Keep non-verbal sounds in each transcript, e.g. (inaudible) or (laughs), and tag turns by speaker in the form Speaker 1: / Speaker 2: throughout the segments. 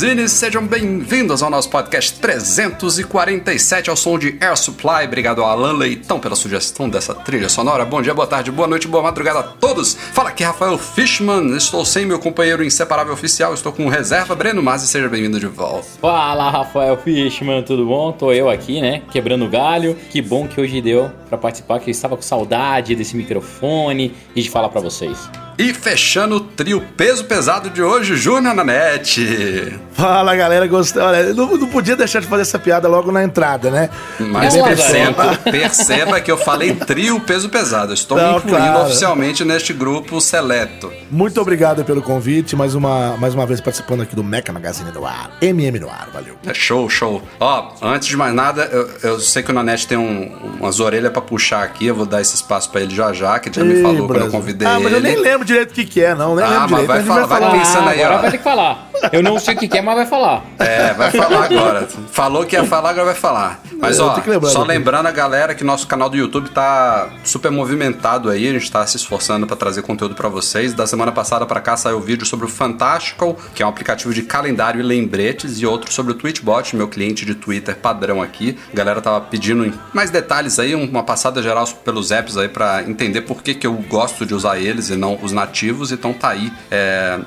Speaker 1: Magazine, sejam bem-vindos ao nosso podcast 347 ao som de Air Supply. Obrigado ao Alan Leitão pela sugestão dessa trilha sonora. Bom dia, boa tarde, boa noite, boa madrugada a todos. Fala aqui Rafael Fishman, estou sem meu companheiro inseparável oficial, estou com reserva Breno e seja bem-vindo de volta.
Speaker 2: Fala Rafael Fishman, tudo bom? Tô eu aqui, né, quebrando galho. Que bom que hoje deu para participar, que eu estava com saudade desse microfone e de falar para vocês.
Speaker 1: E fechando o trio peso pesado de hoje, Júnior Nanete.
Speaker 3: Fala galera, gostei. Olha, não, não, podia deixar de fazer essa piada logo na entrada, né?
Speaker 1: Mas perceba, perceba que eu falei trio peso pesado. Estou não, me incluindo claro. oficialmente neste grupo seleto.
Speaker 3: Muito obrigado pelo convite, mais uma, mais uma vez participando aqui do Meca Magazine do Ar. MM no ar, valeu.
Speaker 1: É show, show. Ó, antes de mais nada, eu, eu sei que o Nanete tem um, umas orelhas para puxar aqui, eu vou dar esse espaço para ele já já, que ele já Ei, me falou Brasil. quando eu convidei
Speaker 3: ah,
Speaker 1: ele.
Speaker 3: mas eu nem lembro direito o que, que é, não. Nem ah,
Speaker 1: lembro
Speaker 3: mas
Speaker 1: direito. Vai, falar, vai, vai pensando aí,
Speaker 2: agora
Speaker 1: ó.
Speaker 2: vai ter que falar. Eu não sei o que, que é, mas vai falar.
Speaker 1: É, vai falar agora. Falou que ia falar, agora vai falar. Mas ó, só lembrando a galera que nosso canal do YouTube tá super movimentado aí, a gente tá se esforçando para trazer conteúdo para vocês. Da semana passada para cá saiu vídeo sobre o Fantastical, que é um aplicativo de calendário e lembretes, e outro sobre o Twitchbot, meu cliente de Twitter padrão aqui. A galera tava pedindo mais detalhes aí, uma passada geral pelos apps aí para entender por que, que eu gosto de usar eles e não os nativos, então tá aí. É,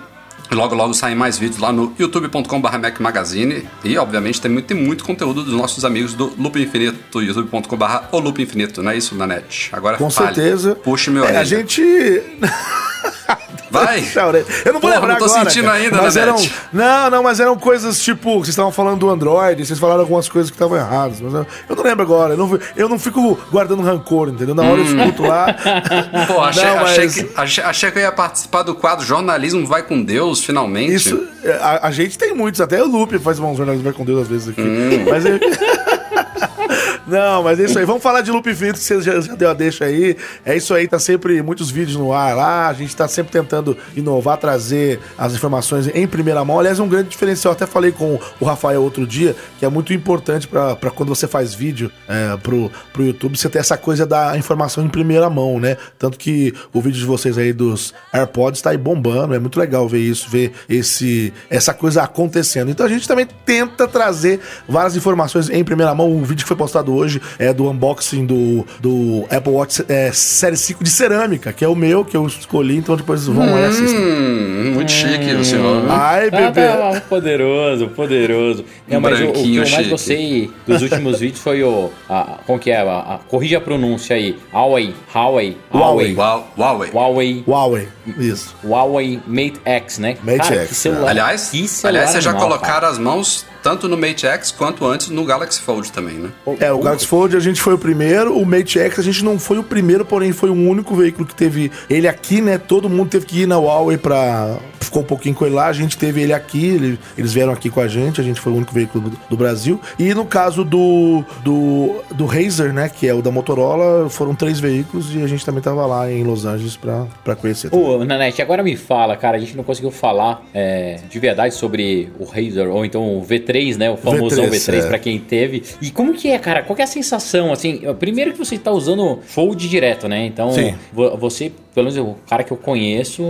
Speaker 1: Logo, logo saem mais vídeos lá no youtube.com.br Mac Magazine. E, obviamente, tem muito, tem muito conteúdo dos nossos amigos do Loop Infinito, youtube.com.br o Loop Infinito, não é isso, Nanete? Agora
Speaker 3: Com fale. certeza.
Speaker 1: Puxe meu é,
Speaker 3: A gente. (laughs)
Speaker 1: Vai! (laughs)
Speaker 3: Eu não vou Porra, lembrar
Speaker 1: não tô
Speaker 3: agora,
Speaker 1: sentindo
Speaker 3: cara.
Speaker 1: ainda,
Speaker 3: mas
Speaker 1: eram,
Speaker 3: Não, não, mas eram coisas tipo, vocês estavam falando do Android, vocês falaram algumas coisas que estavam erradas, mas eu, eu, não lembro agora, eu não, eu não fico guardando rancor, entendeu? Na hora hum. eu escuto lá. (laughs)
Speaker 1: Pô, achei, não, mas... achei, que, achei, achei, que eu ia participar do quadro Jornalismo Vai com Deus, finalmente.
Speaker 3: Isso, a, a gente tem muitos, até o Lupe faz um jornalismo Vai com Deus às vezes aqui. Hum. Mas eu... (laughs) Não, mas é isso aí. Vamos falar de Loop Infinito, que você já, já, deu a deixa aí. É isso aí, tá sempre muitos vídeos no ar lá. A gente tá sempre tentando inovar, trazer as informações em primeira mão. Aliás, é um grande diferencial. até falei com o Rafael outro dia, que é muito importante para quando você faz vídeo é, pro, pro YouTube, você ter essa coisa da informação em primeira mão, né? Tanto que o vídeo de vocês aí dos AirPods tá aí bombando. É muito legal ver isso, ver esse, essa coisa acontecendo. Então a gente também tenta trazer várias informações em primeira mão. O vídeo que foi postado hoje é do unboxing do, do Apple Watch é, Série 5 de cerâmica, que é o meu, que eu escolhi, então depois vão lá e assistam.
Speaker 1: Hum, muito chique o senhor.
Speaker 3: Ai, bebê. Ah,
Speaker 2: tá, poderoso, poderoso. Não, mas o, o, que eu mais gostei dos últimos vídeos foi o. A, como que é? A, a, corrija a pronúncia aí. Huawei. Huawei.
Speaker 1: Huawei. Huawei.
Speaker 2: Huawei.
Speaker 3: Huawei. Isso.
Speaker 2: Huawei Mate X, né?
Speaker 3: Mate Cara, X.
Speaker 1: Celular, aliás, aliás, vocês já colocaram as mãos tanto no Mate X quanto antes no Galaxy Fold também, né?
Speaker 3: É, o Galaxy Fold a gente foi o primeiro, o Mate X a gente não foi o primeiro, porém foi o único veículo que teve ele aqui, né? Todo mundo teve que ir na Huawei pra. Ficou um pouquinho com ele lá, a gente teve ele aqui, ele, eles vieram aqui com a gente, a gente foi o único veículo do, do, Brasil. E no caso do, do, do Razer, né? Que é o da Motorola, foram três veículos e a gente também tava lá em Los Angeles pra, pra conhecer.
Speaker 2: Ô, Nanete, agora me fala, cara, a gente não conseguiu falar é, de verdade sobre o Razer, ou então o V3 V3, né? O famoso V3, V3 é. para quem teve. E como que é, cara? Qual é a sensação, assim? Primeiro que você tá usando fold direto, né? Então, Sim. você pelo menos o cara que eu conheço,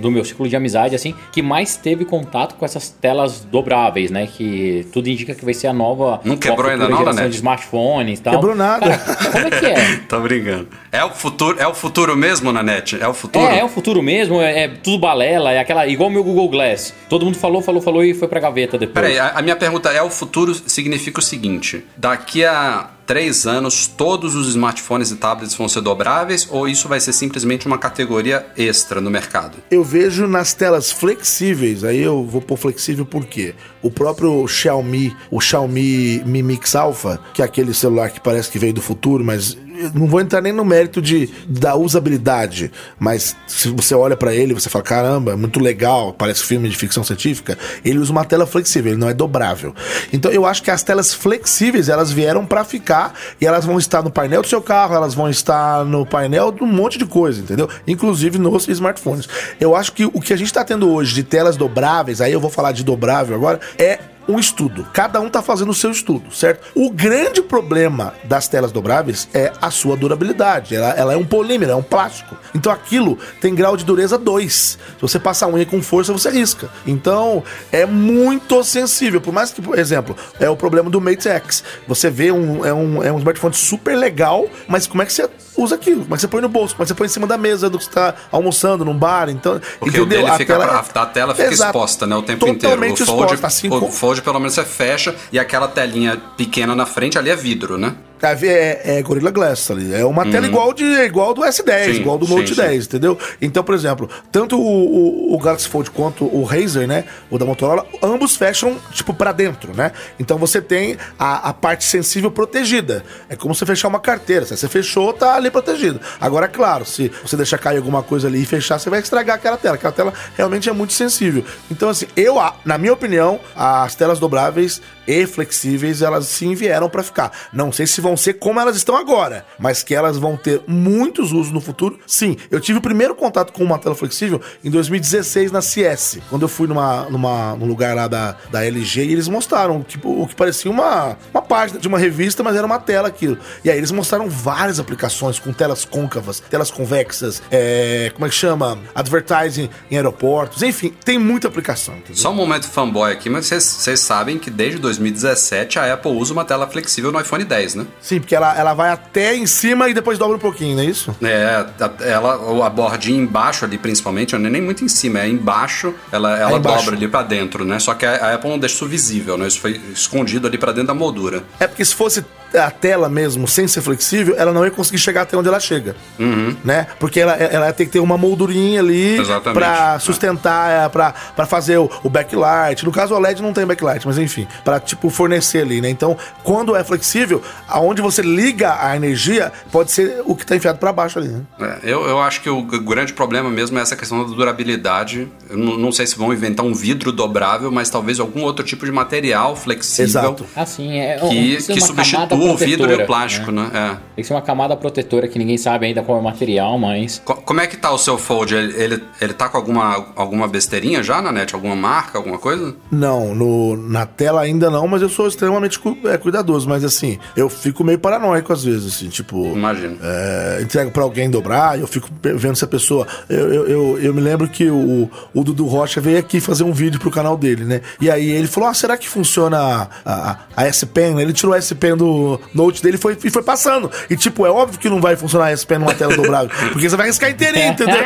Speaker 2: do meu ciclo de amizade, assim, que mais teve contato com essas telas dobráveis, né? Que tudo indica que vai ser a nova.
Speaker 1: Não quebrou ainda não, né?
Speaker 2: de smartphones e tal.
Speaker 3: Quebrou nada.
Speaker 2: Cara, como é que é? (laughs)
Speaker 1: Tô brincando. É o futuro, é o futuro mesmo, Nanete? É o futuro?
Speaker 2: É, é o futuro mesmo, é, é tudo balela, é aquela. igual o meu Google Glass. Todo mundo falou, falou, falou e foi pra gaveta depois.
Speaker 1: Peraí, a, a minha pergunta é: o futuro significa o seguinte: daqui a três anos todos os smartphones e tablets vão ser dobráveis ou isso vai ser simplesmente uma categoria extra no mercado?
Speaker 3: Eu vejo nas telas flexíveis, aí eu vou pôr flexível porque o próprio Xiaomi, o Xiaomi Mi Mix Alpha, que é aquele celular que parece que veio do futuro, mas não vou entrar nem no mérito de, da usabilidade, mas se você olha para ele, você fala: caramba, é muito legal, parece filme de ficção científica. Ele usa uma tela flexível, ele não é dobrável. Então eu acho que as telas flexíveis elas vieram para ficar e elas vão estar no painel do seu carro, elas vão estar no painel de um monte de coisa, entendeu? Inclusive nos smartphones. Eu acho que o que a gente está tendo hoje de telas dobráveis, aí eu vou falar de dobrável agora, é um estudo. Cada um está fazendo o seu estudo, certo? O grande problema das telas dobráveis é a sua durabilidade. Ela, ela é um polímero, é um plástico. Então aquilo tem grau de dureza 2. Se você passar a unha com força, você risca. Então é muito sensível. Por mais que, por exemplo, é o problema do Mate X. Você vê um, é, um, é um smartphone super legal, mas como é que você usa aquilo? Como é que você põe no bolso? Como é que você põe em cima da mesa do que você está almoçando num bar? Então,
Speaker 1: Porque entendeu? a, tela, a, a tela fica Exato. exposta, né? O tempo
Speaker 3: Totalmente
Speaker 1: inteiro. O
Speaker 3: Fold, exposta, assim
Speaker 1: o, Fold pelo menos você fecha e aquela telinha pequena na frente ali é vidro, né?
Speaker 3: É, é, é Gorilla Glass ali. É uma uhum. tela igual, de, igual do S10, sim, igual do Note sim, 10, sim. entendeu? Então, por exemplo, tanto o, o, o, Galaxy Fold quanto o Razer, né? O da Motorola, ambos fecham, tipo, para dentro, né? Então você tem a, a parte sensível protegida. É como você fechar uma carteira. Se você fechou, tá ali protegido. Agora, claro, se você deixar cair alguma coisa ali e fechar, você vai estragar aquela tela. Aquela tela realmente é muito sensível. Então, assim, eu, na minha opinião, as telas dobráveis e flexíveis, elas sim vieram para ficar. Não sei se vão ser como elas estão agora, mas que elas vão ter muitos usos no futuro, sim. Eu tive o primeiro contato com uma tela flexível em 2016 na CS, quando eu fui numa, numa, num lugar lá da, da LG e eles mostraram tipo, o que parecia uma, uma página de uma revista, mas era uma tela aquilo. E aí eles mostraram várias aplicações com telas côncavas, telas convexas, é, como é que chama? Advertising em aeroportos, enfim, tem muita aplicação.
Speaker 1: Entendeu? Só um momento fanboy aqui, mas vocês sabem que desde 2017 a Apple usa uma tela flexível no iPhone 10, né?
Speaker 3: Sim, porque ela, ela vai até em cima e depois dobra um pouquinho, não é isso?
Speaker 1: É, ela, a bordinha embaixo ali, principalmente, não é nem muito em cima, é embaixo, ela, ela é embaixo. dobra ali para dentro, né? Só que a, a Apple não deixa isso visível, né? Isso foi escondido ali para dentro da moldura.
Speaker 3: É porque se fosse a tela mesmo, sem ser flexível, ela não ia conseguir chegar até onde ela chega.
Speaker 1: Uhum.
Speaker 3: Né? Porque ela, ela tem que ter uma moldurinha ali para sustentar, para fazer o, o, backlight. No caso, o LED não tem backlight, mas enfim, para tipo fornecer ali, né? Então, quando é flexível, aonde você liga a energia, pode ser o que está enfiado para baixo ali. Né?
Speaker 1: É, eu, eu acho que o grande problema mesmo é essa questão da durabilidade. Eu não, não sei se vão inventar um vidro dobrável, mas talvez algum outro tipo de material flexível.
Speaker 3: Exato.
Speaker 2: Assim, é,
Speaker 1: que, que substitua o vidro e o plástico, né? né? É.
Speaker 2: Tem que ser uma camada protetora que ninguém sabe ainda qual é o material, mas.
Speaker 1: como é que tá o seu Fold? Ele, ele, ele tá com alguma, alguma besteirinha já na net? Alguma marca, alguma coisa?
Speaker 3: Não, no, na tela ainda não, mas eu sou extremamente cu, é, cuidadoso. Mas assim, eu fico meio paranoico às vezes, assim, tipo.
Speaker 1: Imagino.
Speaker 3: É, entrego pra alguém dobrar, eu fico vendo se a pessoa. Eu, eu, eu, eu, me lembro que o, o Dudu Rocha veio aqui fazer um vídeo pro canal dele, né? E aí ele falou: Ah, será que funciona a, a, a S-Pen? Ele tirou a S-Pen do, note dele foi, e foi passando. E, tipo, é óbvio que não vai funcionar esse pé numa tela dobrável. (laughs) Porque você vai riscar inteirinho, entendeu?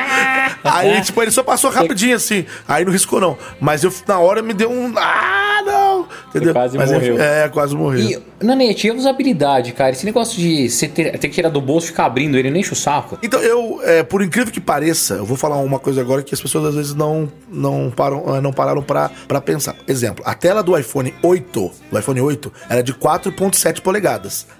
Speaker 3: Aí, tipo, ele só passou rapidinho assim. Aí não riscou, não. Mas eu, na hora, me deu um. Ah, não!
Speaker 2: Entendeu? Você quase Mas, morreu.
Speaker 3: É, quase morreu. E,
Speaker 2: Nanete, e a usabilidade, cara? Esse negócio de você ter, ter que tirar do bolso e ficar abrindo ele, nem enche o saco.
Speaker 3: Então, eu, é, por incrível que pareça, eu vou falar uma coisa agora que as pessoas às vezes não, não, param, é, não pararam pra, pra pensar. Exemplo, a tela do iPhone 8, do iPhone 8, era de 4.7 polegadas.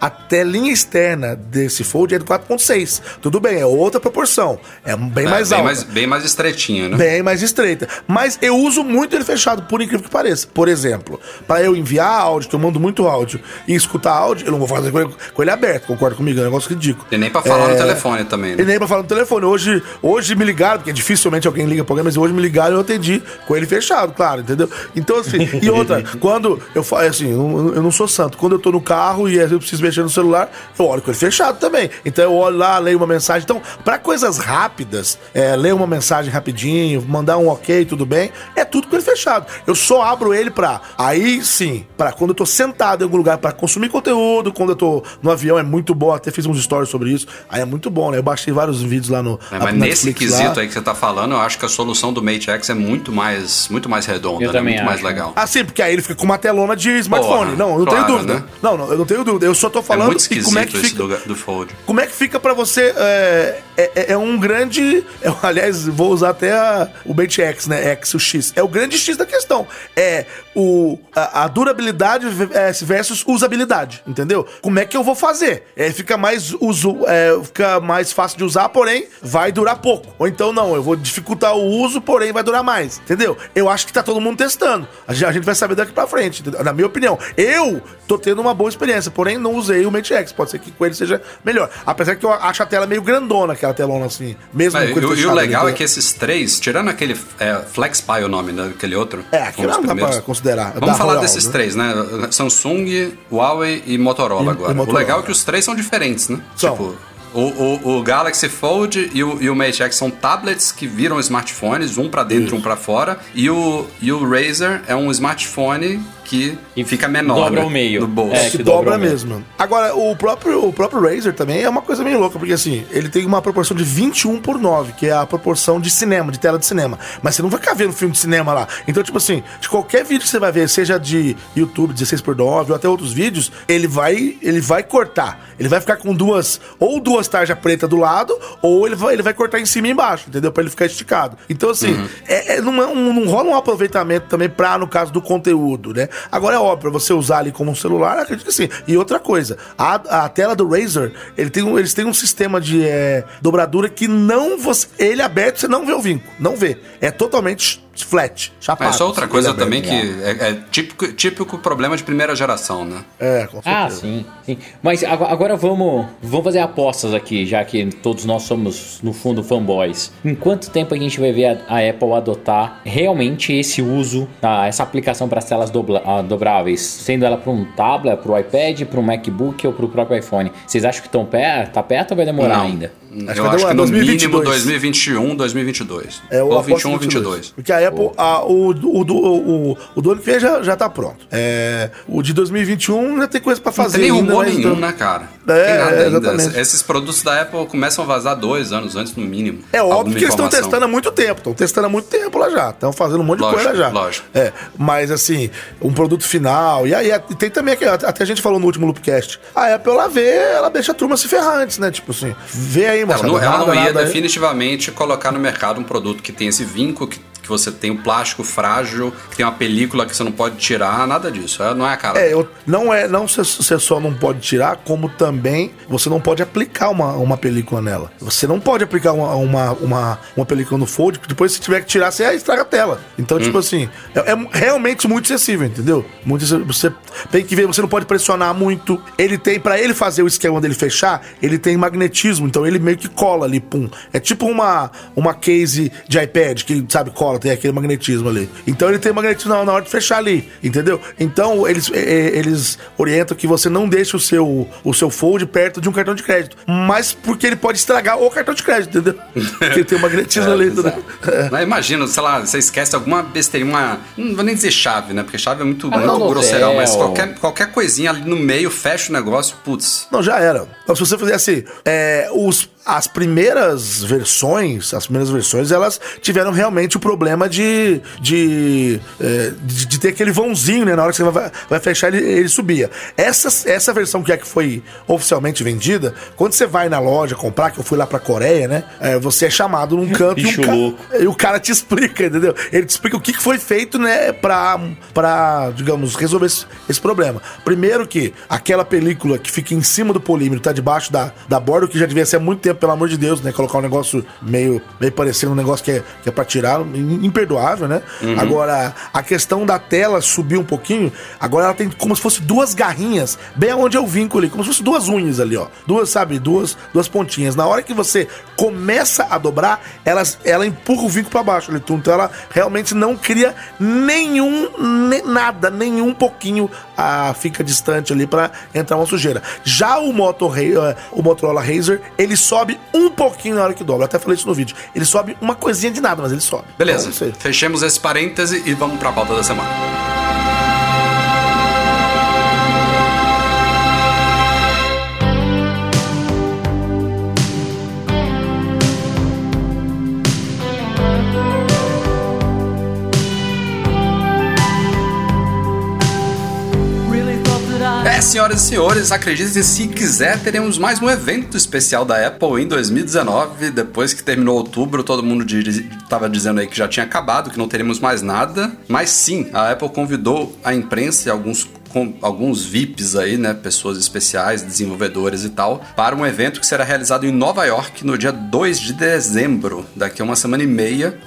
Speaker 3: A telinha externa desse Fold é de 4.6. Tudo bem, é outra proporção. É bem é, mais
Speaker 1: bem
Speaker 3: alta.
Speaker 1: Mais, bem mais estreitinha, né?
Speaker 3: Bem mais estreita. Mas eu uso muito ele fechado, por incrível que pareça. Por exemplo, para eu enviar áudio, que eu mando muito áudio, e escutar áudio, eu não vou fazer com ele, com ele aberto, concorda comigo? É um negócio ridículo.
Speaker 1: E nem pra falar é... no telefone também, né?
Speaker 3: E nem pra falar no telefone. Hoje, hoje me ligaram, porque dificilmente alguém liga pra alguém, mas hoje me ligaram e eu atendi com ele fechado, claro, entendeu? Então, assim, e outra, (laughs) quando eu falo assim, eu não sou santo, quando eu tô no carro e eu preciso mexer no celular, eu olho com ele fechado também. Então eu olho lá, leio uma mensagem. Então, para coisas rápidas, é, ler uma mensagem rapidinho, mandar um ok, tudo bem, é tudo com ele fechado. Eu só abro ele pra. Aí sim, para quando eu tô sentado em algum lugar para consumir conteúdo, quando eu tô no avião é muito bom, até fiz uns stories sobre isso. Aí é muito bom, né? Eu baixei vários vídeos lá no
Speaker 1: é, Mas nesse quesito lá. aí que você tá falando, eu acho que a solução do Mate X é muito mais muito mais redonda,
Speaker 2: eu né?
Speaker 1: muito
Speaker 2: acho.
Speaker 1: mais legal.
Speaker 3: Ah, sim, porque aí ele fica com uma telona de smartphone. Porra, não, eu não claro, tenho dúvida. Né? Não, não, eu não tenho dúvida. Eu só tô falando é
Speaker 1: muito e como é que fica do, do Fold.
Speaker 3: Como é que fica para você é, é, é, um grande, é, (laughs) aliás, vou usar até a, o Mate X, né? X, o X. É o grande X da questão. É o, a, a durabilidade é, versus usabilidade, entendeu? Como é que eu vou fazer? É, fica mais uso, é, fica mais fácil de usar, porém vai durar pouco. Ou então não, eu vou dificultar o uso, porém vai durar mais, entendeu? Eu acho que tá todo mundo testando. A gente, vai saber daqui pra frente, entendeu? na minha opinião. Eu tô tendo uma boa experiência, porém não usei o Mate X. Pode ser que com ele seja melhor. Apesar que eu acho a tela meio grandona, aquela telona assim. Mesmo
Speaker 1: Mas, com E o legal é que esses três, tirando aquele é, FlexPy o nome daquele outro.
Speaker 3: É, aquele não dá pra considerar.
Speaker 1: Vamos falar Royal, desses né? três, né? Samsung, Huawei e Motorola e, agora. E Motorola. O legal é que os três são diferentes, né?
Speaker 3: São. Tipo,
Speaker 1: o, o, o, Galaxy Fold e o, e o Mate X são tablets que viram smartphones, um para dentro, Isso. um para fora. E o, e o Razer é um smartphone que e fica menor.
Speaker 2: Dobra o meio.
Speaker 3: No bolso. É, que, que dobra, dobra mesmo. Agora, o próprio, o próprio Razer também é uma coisa meio louca, porque assim, ele tem uma proporção de 21 por 9, que é a proporção de cinema, de tela de cinema. Mas você não vai ficar vendo filme de cinema lá. Então, tipo assim, de qualquer vídeo que você vai ver, seja de YouTube 16 por 9 ou até outros vídeos, ele vai, ele vai cortar. Ele vai ficar com duas, ou duas tarjas preta do lado, ou ele vai, ele vai cortar em cima e embaixo, entendeu? Pra ele ficar esticado. Então, assim, uhum. é, é, não, é um, não rola um aproveitamento também pra, no caso do conteúdo, né? Agora é óbvio, você usar ali como um celular, acredito que sim. E outra coisa, a, a tela do Razer, ele tem um, eles têm um sistema de é, dobradura que não você. Ele aberto, você não vê o vinco. Não vê. É totalmente flat, chapado.
Speaker 1: É só outra coisa também que é, é, típico, típico problema de primeira geração, né?
Speaker 2: É, com certeza. Ah, sim, sim. Mas agora vamos, vamos fazer apostas aqui, já que todos nós somos, no fundo, fanboys. Em quanto tempo a gente vai ver a, a Apple adotar realmente esse uso, a, essa aplicação para as telas dobla, a, dobráveis, sendo ela para um tablet, para o iPad, para um MacBook ou para o próprio iPhone? Vocês acham que estão perto? Tá perto ou vai demorar Não. ainda?
Speaker 1: Acho eu que acho que no 2022. mínimo 2021, 2022.
Speaker 3: É, ou 21 ou 22. Porque a Apple, a, o, o, o, o, do ano que vem já, já tá pronto. É, o de 2021 já tem coisa pra fazer. Não
Speaker 1: tem
Speaker 3: nem
Speaker 1: rumor nenhum, então... né, cara? É, nada exatamente. Esses produtos da Apple começam a vazar dois anos antes, no mínimo.
Speaker 3: É óbvio que eles estão testando há muito tempo. Estão testando há muito tempo lá já. Estão fazendo um monte lógico, de coisa já.
Speaker 1: Lógico.
Speaker 3: É, mas assim, um produto final. E aí tem também, até a gente falou no último Loopcast, a Apple ela vê, ela deixa a turma se ferrar antes, né? Tipo assim, vê aí,
Speaker 1: não, ela não ia definitivamente colocar no mercado um produto que tem esse vinco, que você tem um plástico frágil, que tem uma película que você não pode tirar, nada disso. É, não é a cara.
Speaker 3: É, eu, não é, não você só não pode tirar, como também você não pode aplicar uma, uma película nela. Você não pode aplicar uma, uma, uma, uma película no fold, porque depois se tiver que tirar, você estraga a tela. Então, hum. tipo assim, é, é, realmente muito excessivo, entendeu? Muito, você tem que ver, você não pode pressionar muito. Ele tem, para ele fazer o esquema dele fechar, ele tem magnetismo, então ele meio que cola ali, pum. É tipo uma, uma case de iPad, que, sabe, cola tem aquele magnetismo ali. Então ele tem magnetismo na, hora de fechar ali, entendeu? Então eles, é, eles orientam que você não deixe o seu, o seu fold perto de um cartão de crédito. Mas porque ele pode estragar o cartão de crédito, entendeu? Porque tem o magnetismo (laughs) é, ali.
Speaker 1: É. Mas imagina, sei lá, você esquece alguma besteira, uma. Não vou nem dizer chave, né? Porque chave é muito, ah, muito grosseirão, mas qualquer, qualquer coisinha ali no meio fecha o negócio, putz.
Speaker 3: Não, já era. Então, se você fizesse assim, é, os as primeiras versões, as primeiras versões, elas tiveram realmente o problema de, de, é, de, de, ter aquele vãozinho, né? Na hora que você vai, vai fechar, ele, ele subia. Essa, essa versão que é que foi oficialmente vendida, quando você vai na loja comprar, que eu fui lá pra Coreia, né? É, você é chamado num canto e o, e o, cara te explica, entendeu? Ele te explica o que, que foi feito, né, pra, pra digamos, resolver esse, esse problema. Primeiro que aquela película que fica em cima do polímero tá debaixo da, da borda, que já devia ser há muito tempo pelo amor de Deus, né? Colocar um negócio meio, meio parecendo um negócio que é, que é pra tirar, imperdoável, né? Uhum. Agora, a questão da tela subir um pouquinho, agora ela tem como se fosse duas garrinhas, bem onde eu vinco ali, como se fosse duas unhas ali, ó. Duas, sabe, duas, duas pontinhas. Na hora que você começa a dobrar, ela, ela empurra o vinco para baixo ali, então ela realmente não cria nenhum, ne, nada, nenhum pouquinho a, fica distante ali para entrar uma sujeira. Já o, eh, o Motorola Razer, ele sobe um pouquinho na hora que dobra. Eu até falei isso no vídeo. Ele sobe uma coisinha de nada, mas ele sobe.
Speaker 1: Beleza. Então, Fechemos esse parêntese e vamos pra pauta da semana. Senhoras e senhores, acreditem se quiser, teremos mais um evento especial da Apple em 2019. Depois que terminou outubro, todo mundo estava dizendo aí que já tinha acabado, que não teremos mais nada. Mas sim, a Apple convidou a imprensa e alguns com alguns VIPs aí, né, pessoas especiais, desenvolvedores e tal, para um evento que será realizado em Nova York no dia 2 de dezembro, daqui a uma semana e meia.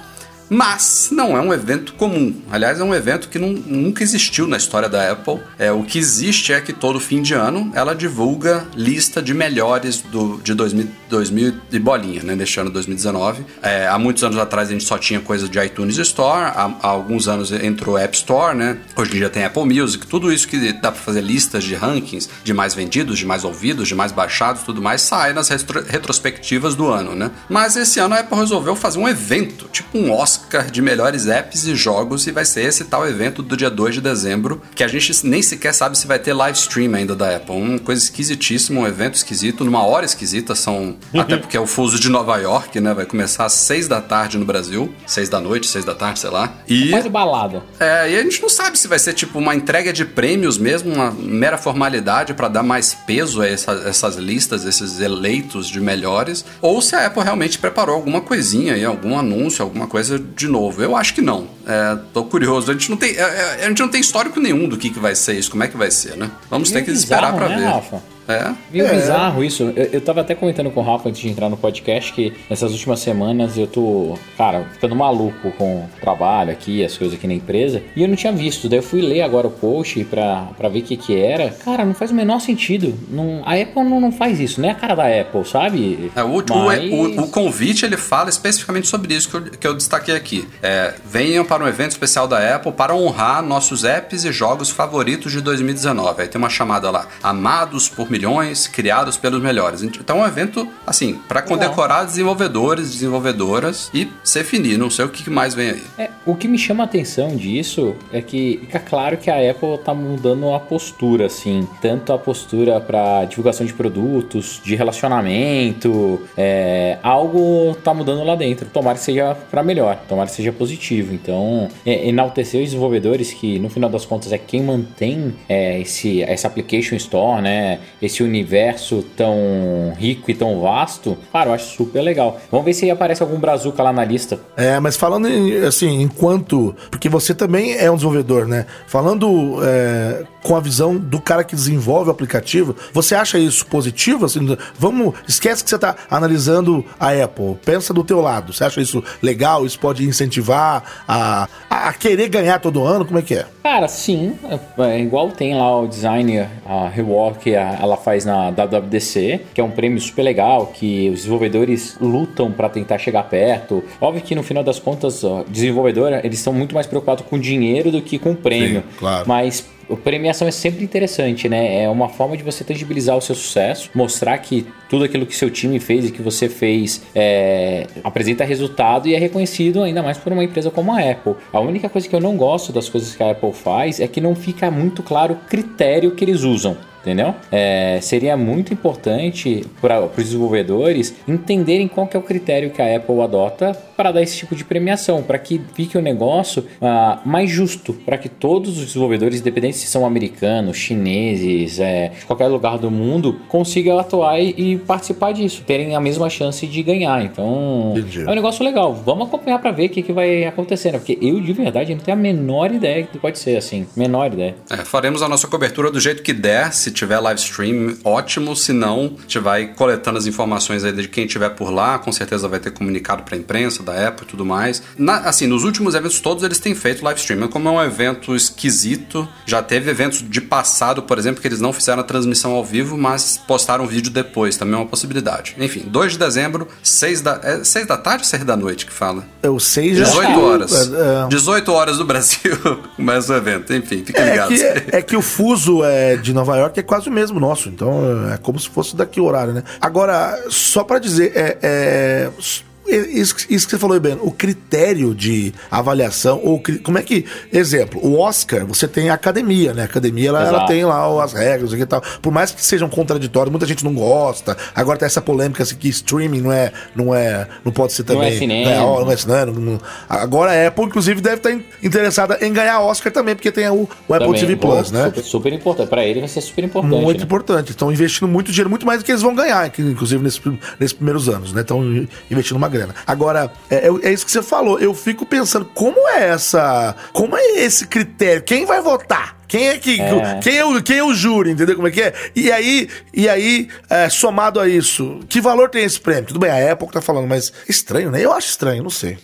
Speaker 1: Mas não é um evento comum. Aliás, é um evento que não, nunca existiu na história da Apple. É, o que existe é que todo fim de ano ela divulga lista de melhores do, de 2000, 2000 e bolinha, né? Deste ano 2019. É, há muitos anos atrás a gente só tinha coisa de iTunes Store. Há, há, alguns anos entrou App Store, né? Hoje em dia tem Apple Music. Tudo isso que dá para fazer listas de rankings de mais vendidos, de mais ouvidos, de mais baixados, tudo mais, sai nas retro, retrospectivas do ano, né? Mas esse ano a Apple resolveu fazer um evento, tipo um Oscar Oscar de melhores apps e jogos e vai ser esse tal evento do dia 2 de dezembro, que a gente nem sequer sabe se vai ter live stream ainda da Apple. Uma coisa esquisitíssima, um evento esquisito, numa hora esquisita, são. Uhum. Até porque é o fuso de Nova York, né? Vai começar às 6 da tarde no Brasil, 6 da noite, 6 da tarde, sei lá.
Speaker 2: E. Quase balada.
Speaker 1: É, e a gente não sabe se vai ser tipo uma entrega de prêmios mesmo, uma mera formalidade para dar mais peso a essa, essas listas, esses eleitos de melhores, ou se a Apple realmente preparou alguma coisinha aí, algum anúncio, alguma coisa de novo? Eu acho que não. É, tô curioso. A gente não tem, é, é, a gente não tem histórico nenhum do que, que vai ser isso, como é que vai ser, né? Vamos ter que esperar para né, ver. Rafa?
Speaker 2: É. Meio é. bizarro isso. Eu, eu tava até comentando com o Rafa antes de entrar no podcast que nessas últimas semanas eu tô, cara, ficando maluco com o trabalho aqui, as coisas aqui na empresa. E eu não tinha visto. Daí eu fui ler agora o post pra, pra ver o que que era. Cara, não faz o menor sentido. Não, a Apple não, não faz isso, não é a cara da Apple, sabe?
Speaker 1: É, o, Mas... o, o, o, convite ele fala especificamente sobre isso que eu, que eu destaquei aqui. É, venham para um evento especial da Apple para honrar nossos apps e jogos favoritos de 2019. Aí tem uma chamada lá, amados por milhões criados pelos melhores. Então é um evento, assim, para condecorar desenvolvedores, desenvolvedoras e ser finir. Não sei o que mais vem aí.
Speaker 2: É, o que me chama a atenção disso é que fica claro que a Apple tá mudando a postura, assim. Tanto a postura para divulgação de produtos, de relacionamento, é, algo tá mudando lá dentro. Tomara que seja para melhor, tomara que seja positivo. Então, é, enaltecer os desenvolvedores, que no final das contas é quem mantém é, esse, essa application store, né? Esse universo tão rico e tão vasto, cara, eu acho super legal. Vamos ver se aparece algum Brazuca lá na lista.
Speaker 3: É, mas falando em, assim, enquanto. Porque você também é um desenvolvedor, né? Falando é, com a visão do cara que desenvolve o aplicativo, você acha isso positivo? Assim, vamos. Esquece que você está analisando a Apple. Pensa do teu lado. Você acha isso legal? Isso pode incentivar a, a, querer ganhar todo ano? Como é que é?
Speaker 2: Cara, sim. É, é igual tem lá o designer, a Reward, que ela faz na WWDC, que é um prêmio super legal, que os desenvolvedores lutam para tentar chegar perto. Óbvio que no final das contas, ó, desenvolvedor, eles estão muito mais preocupados com dinheiro do que com o prêmio. Sim, claro. Mas a premiação é sempre interessante, né? É uma forma de você tangibilizar o seu sucesso, mostrar que tudo aquilo que seu time fez e que você fez é, apresenta resultado e é reconhecido ainda mais por uma empresa como a Apple. A única coisa que eu não gosto das coisas que a Apple faz é que não fica muito claro o critério que eles usam entendeu? É, seria muito importante para os desenvolvedores entenderem qual que é o critério que a Apple adota para dar esse tipo de premiação, para que fique o um negócio uh, mais justo, para que todos os desenvolvedores, independente se são americanos, chineses, é, de qualquer lugar do mundo, consigam atuar e, e, participar disso, terem a mesma chance de ganhar. Então, Entendi. é um negócio legal. Vamos acompanhar para ver o que, que vai acontecer, né? Porque eu, de verdade, não tenho a menor ideia que pode ser assim. Menor ideia.
Speaker 1: É, faremos a nossa cobertura do jeito que der. Se tiver live stream, ótimo. Se não, a gente vai coletando as informações aí de quem estiver por lá. Com certeza vai ter comunicado para a imprensa da Apple e tudo mais. Na, assim, nos últimos eventos todos eles têm feito live stream. Como é um evento esquisito, já teve eventos de passado, por exemplo, que eles não fizeram a transmissão ao vivo, mas postaram o vídeo depois. Também é uma possibilidade. Enfim, 2 de dezembro, 6 da, é 6 da tarde ou 6 da noite que fala?
Speaker 3: É o 6 já
Speaker 1: 18 horas. É, 18 é. horas do Brasil (laughs) começa o evento. Enfim, fiquem
Speaker 3: é
Speaker 1: ligados.
Speaker 3: Que, é que o fuso é, de Nova York é quase o mesmo nosso. Então é como se fosse daqui o horário, né? Agora, só para dizer, é, é isso, isso que você falou, Ben, o critério de avaliação, ou como é que. Exemplo, o Oscar, você tem a academia, né? A academia ela, ela tem lá as regras e tal. Por mais que sejam contraditórios, muita gente não gosta. Agora tem essa polêmica assim, que streaming não é. Não, é, não pode ser também. Não é
Speaker 2: cinema. Não é,
Speaker 3: não é cinema não, agora a Apple, inclusive, deve estar interessada em ganhar Oscar também, porque tem o, o Apple TV Plus, né?
Speaker 2: Super, super importante. Pra ele vai ser super importante.
Speaker 3: Muito
Speaker 2: né?
Speaker 3: importante. Estão investindo muito dinheiro, muito mais do que eles vão ganhar, inclusive nesses, nesses primeiros anos, né? Estão investindo uma grana. Agora, é, é, é, isso que você falou. Eu fico pensando, como é essa. Como é esse critério? Quem vai votar? Quem é que. É. Quem, é o, quem é o júri, entendeu como é que é? E aí, e aí é, somado a isso, que valor tem esse prêmio? Tudo bem, a Apple tá falando, mas estranho, né? Eu acho estranho, não sei.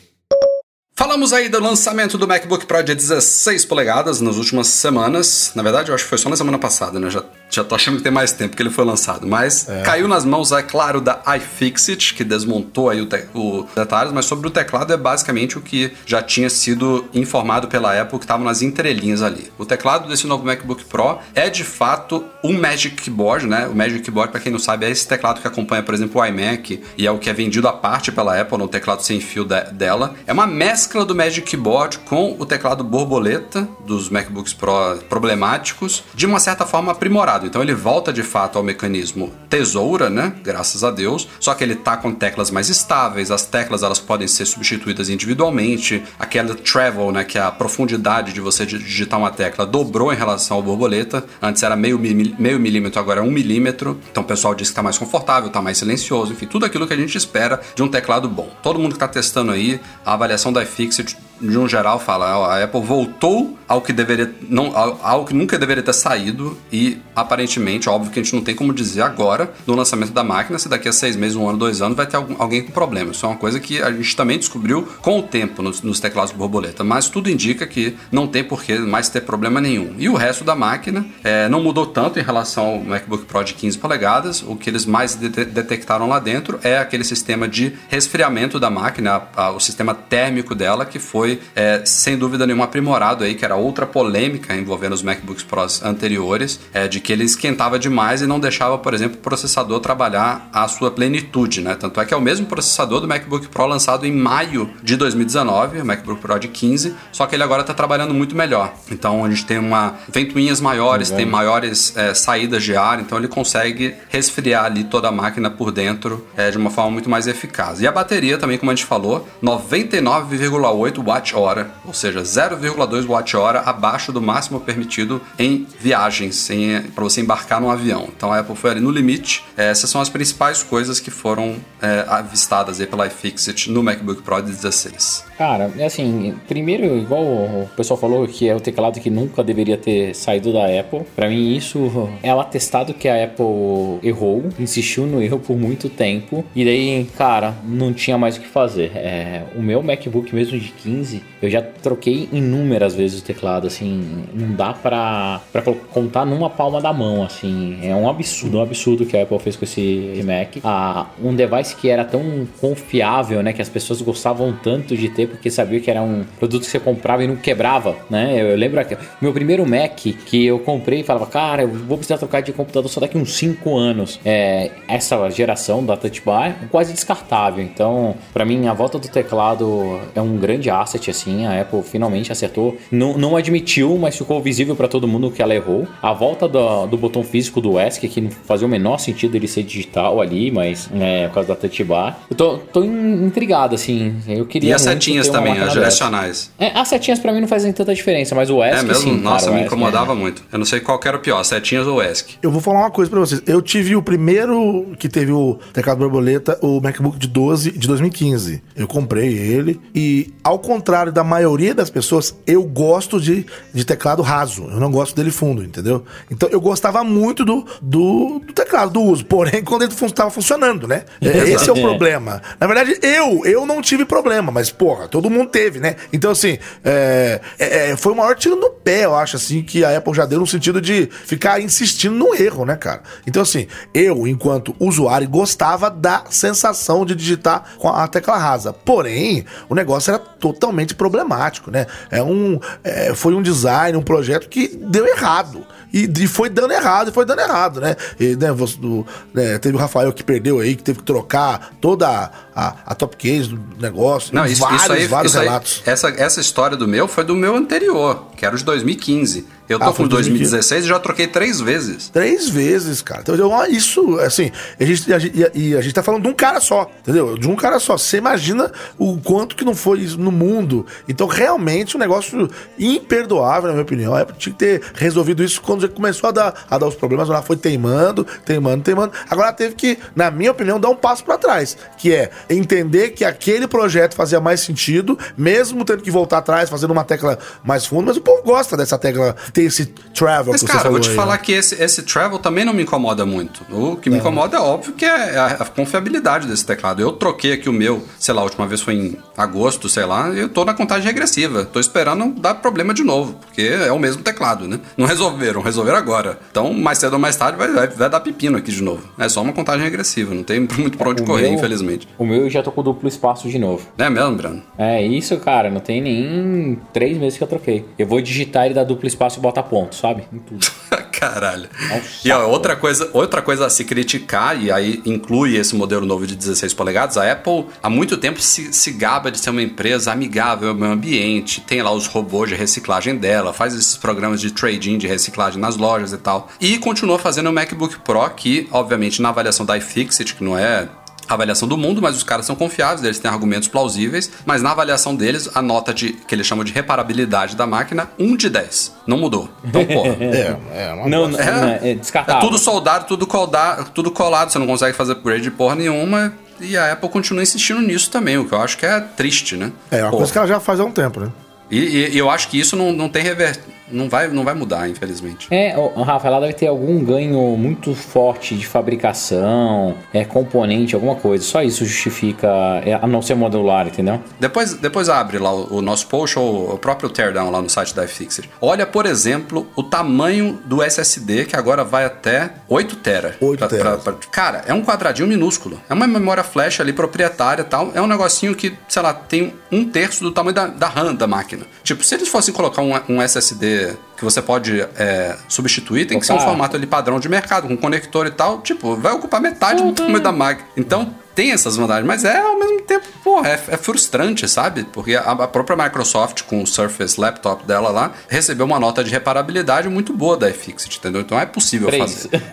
Speaker 1: Falamos aí do lançamento do MacBook Pro de 16 polegadas nas últimas semanas. Na verdade, eu acho que foi só na semana passada, né? Já já tô achando que tem mais tempo que ele foi lançado. Mas é. caiu nas mãos, é claro, da iFixit, que desmontou aí o, o detalhes, mas sobre o teclado é basicamente o que já tinha sido informado pela Apple, que estava nas entrelinhas ali. O teclado desse novo MacBook Pro é de fato um Magic Keyboard, né? O Magic Keyboard, para quem não sabe, é esse teclado que acompanha, por exemplo, o iMac e é o que é vendido à parte pela Apple no teclado sem fio de dela. É uma mescla do Magic Keyboard com o teclado borboleta dos MacBooks Pro problemáticos, de uma certa forma aprimorado então ele volta de fato ao mecanismo tesoura, né? Graças a Deus. Só que ele tá com teclas mais estáveis, as teclas elas podem ser substituídas individualmente. Aquela travel, né? Que é a profundidade de você digitar uma tecla dobrou em relação ao borboleta. Antes era meio, meio milímetro, agora é um milímetro. Então o pessoal diz que tá mais confortável, tá mais silencioso, enfim, tudo aquilo que a gente espera de um teclado bom. Todo mundo que tá testando aí, a avaliação da iFixit de um geral fala, a Apple voltou ao que deveria não ao, ao, que nunca deveria ter saído e aparentemente, óbvio que a gente não tem como dizer agora no lançamento da máquina se daqui a seis meses, um ano, dois anos vai ter algum, alguém com problema. Isso é uma coisa que a gente também descobriu com o tempo nos, nos teclados borboleta, mas tudo indica que não tem por que mais ter problema nenhum. E o resto da máquina é, não mudou tanto em relação ao MacBook Pro de 15 polegadas. O que eles mais de detectaram lá dentro é aquele sistema de resfriamento da máquina, a, a, o sistema térmico dela que foi foi é, sem dúvida nenhuma aprimorado aí, que era outra polêmica envolvendo os MacBooks Pros anteriores, é, de que ele esquentava demais e não deixava, por exemplo, o processador trabalhar à sua plenitude, né? Tanto é que é o mesmo processador do MacBook Pro lançado em maio de 2019, o MacBook Pro de 15, só que ele agora está trabalhando muito melhor. Então a gente tem uma ventoinhas maiores, tem maiores é, saídas de ar, então ele consegue resfriar ali toda a máquina por dentro é, de uma forma muito mais eficaz. E a bateria também, como a gente falou, 99,8 watt-hora, ou seja, 0,2 watt-hora abaixo do máximo permitido em viagens, para você embarcar num avião. Então a Apple foi ali no limite. É, essas são as principais coisas que foram é, avistadas aí pela iFixit no MacBook Pro 16.
Speaker 2: Cara, é assim, primeiro, igual o pessoal falou que é o teclado que nunca deveria ter saído da Apple. Para mim, isso é o atestado que a Apple errou, insistiu no erro por muito tempo. E daí, cara, não tinha mais o que fazer. É, o meu MacBook mesmo de 15, eu já troquei inúmeras vezes o teclado, assim, não dá pra, pra contar numa palma da mão, assim. É um absurdo, um absurdo que a Apple fez com esse Mac. Ah, um device que era tão confiável, né, que as pessoas gostavam tanto de ter porque sabia que era um produto que você comprava e não quebrava, né? Eu, lembro que meu primeiro Mac que eu comprei e falava, cara, eu vou precisar trocar de computador só daqui uns 5 anos. É, essa geração da Touch Bar é quase descartável. Então, para mim, a volta do teclado é um grande asset, assim. A Apple finalmente acertou. Não, não admitiu, mas ficou visível para todo mundo que ela errou. A volta do, do botão físico do ESC, que não fazia o menor sentido ele ser digital ali, mas é, por causa da Touch Bar. Eu tô, tô intrigado, assim. Eu queria.
Speaker 1: E a setinha setinhas também, as direcionais.
Speaker 2: É, as setinhas pra mim não fazem tanta diferença, mas o ESC é mesmo? sim.
Speaker 1: Nossa,
Speaker 2: cara,
Speaker 1: me incomodava é. muito. Eu não sei qual era o pior, setinhas ou ESC.
Speaker 3: Eu vou falar uma coisa pra vocês. Eu tive o primeiro que teve o teclado borboleta, o MacBook de 12 de 2015. Eu comprei ele e, ao contrário da maioria das pessoas, eu gosto de, de teclado raso. Eu não gosto dele fundo, entendeu? Então eu gostava muito do, do, do teclado, do uso. Porém, (laughs) quando ele estava funcionando, né? (laughs) Esse é o problema. Na verdade, eu, eu não tive problema, mas, porra, todo mundo teve, né? Então, assim, é, é, é, foi o maior tiro no pé, eu acho, assim, que a Apple já deu no sentido de ficar insistindo no erro, né, cara? Então, assim, eu, enquanto usuário, gostava da sensação de digitar com a tecla rasa. Porém, o negócio era total, totalmente problemático, né? É um, é, foi um design, um projeto que deu errado. E, e, foi dando errado, e foi dando errado, né? E, né, do, né, teve o Rafael que perdeu aí, que teve que trocar toda a, a, a top case do negócio.
Speaker 1: Não, isso, vários, isso aí, vários isso relatos. Aí, essa, essa história do meu foi do meu anterior, que era o de 2015. Eu tô ah, com 2016 e já troquei três vezes.
Speaker 3: Três vezes, cara. Então, isso, assim, a gente, a, e a gente tá falando de um cara só, entendeu? De um cara só. Você imagina o quanto que não foi no mundo. Então, realmente, um negócio imperdoável, na minha opinião. É, tinha que ter resolvido isso quando já começou a dar, a dar os problemas. Ela foi teimando, teimando, teimando. Agora teve que, na minha opinião, dar um passo para trás. Que é entender que aquele projeto fazia mais sentido, mesmo tendo que voltar atrás, fazendo uma tecla mais fundo. Mas o povo gosta dessa tecla ter esse travel
Speaker 1: Mas, que cara, eu vou te aí, falar né? que esse, esse travel também não me incomoda muito. O que me é. incomoda é óbvio que é a, a, confiabilidade desse teclado. Eu troquei aqui o meu, sei lá, a última vez foi em agosto, sei lá, e eu tô na contagem regressiva. Tô esperando dar problema de novo, porque é o mesmo teclado, né? Não resolveram, resolveram agora. Então, mais cedo ou mais tarde vai, vai, vai dar pepino aqui de novo. É só uma contagem regressiva, não tem (laughs) muito pra onde o correr, meu, infelizmente.
Speaker 2: O meu já tô com duplo espaço de novo.
Speaker 1: É mesmo, Brano?
Speaker 2: É isso, cara, não tem nem três meses que eu troquei. Eu vou digitar ele dar duplo espaço e botar ponto, sabe? Em tudo. (laughs)
Speaker 1: Caralho. Nossa, e ó, outra coisa, outra coisa a se criticar, e aí inclui esse modelo novo de 16 polegadas, a Apple há muito tempo se, se gaba de ser uma empresa amigável ao meio ambiente, tem lá os robôs de reciclagem dela, faz esses programas de trading de reciclagem nas lojas e tal. E continua fazendo o MacBook Pro, que, obviamente, na avaliação da iFixit, que não é avaliação do mundo, mas os caras são confiáveis, eles têm argumentos plausíveis, mas na avaliação deles, a nota de que eles chamam de reparabilidade da máquina, 1 de 10. Não mudou. Então, porra. (laughs)
Speaker 2: é, é uma não, não, é, é descartável.
Speaker 1: É tudo soldado, tudo colado, tudo colado, você não consegue fazer upgrade de porra nenhuma. E a Apple continua insistindo nisso também, o que eu acho que é triste, né?
Speaker 3: É, uma porra. coisa que ela já faz há um tempo, né?
Speaker 1: E, e, e eu acho que isso não, não tem rever não vai, não vai mudar, infelizmente.
Speaker 2: É, o Rafa, ela deve ter algum ganho muito forte de fabricação, é componente, alguma coisa. Só isso justifica, é, a não ser modular, entendeu?
Speaker 1: Depois, depois abre lá o, o nosso post ou o próprio teardown lá no site da iFixit. Olha, por exemplo, o tamanho do SSD que agora vai até 8 tera.
Speaker 3: 8 tera.
Speaker 1: Cara, é um quadradinho minúsculo. É uma memória flash ali proprietária e tal. É um negocinho que, sei lá, tem um terço do tamanho da, da RAM da máquina. Tipo, se eles fossem colocar um, um SSD Андрея que você pode é, substituir, tem Opa. que ser um formato ali padrão de mercado, com conector e tal. Tipo, vai ocupar metade do tamanho da máquina. Então, tem essas vantagens, mas é ao mesmo tempo, pô, é, é frustrante, sabe? Porque a, a, própria Microsoft, com o Surface Laptop dela lá, recebeu uma nota de reparabilidade muito boa da iFixit, entendeu? Então é possível três. fazer.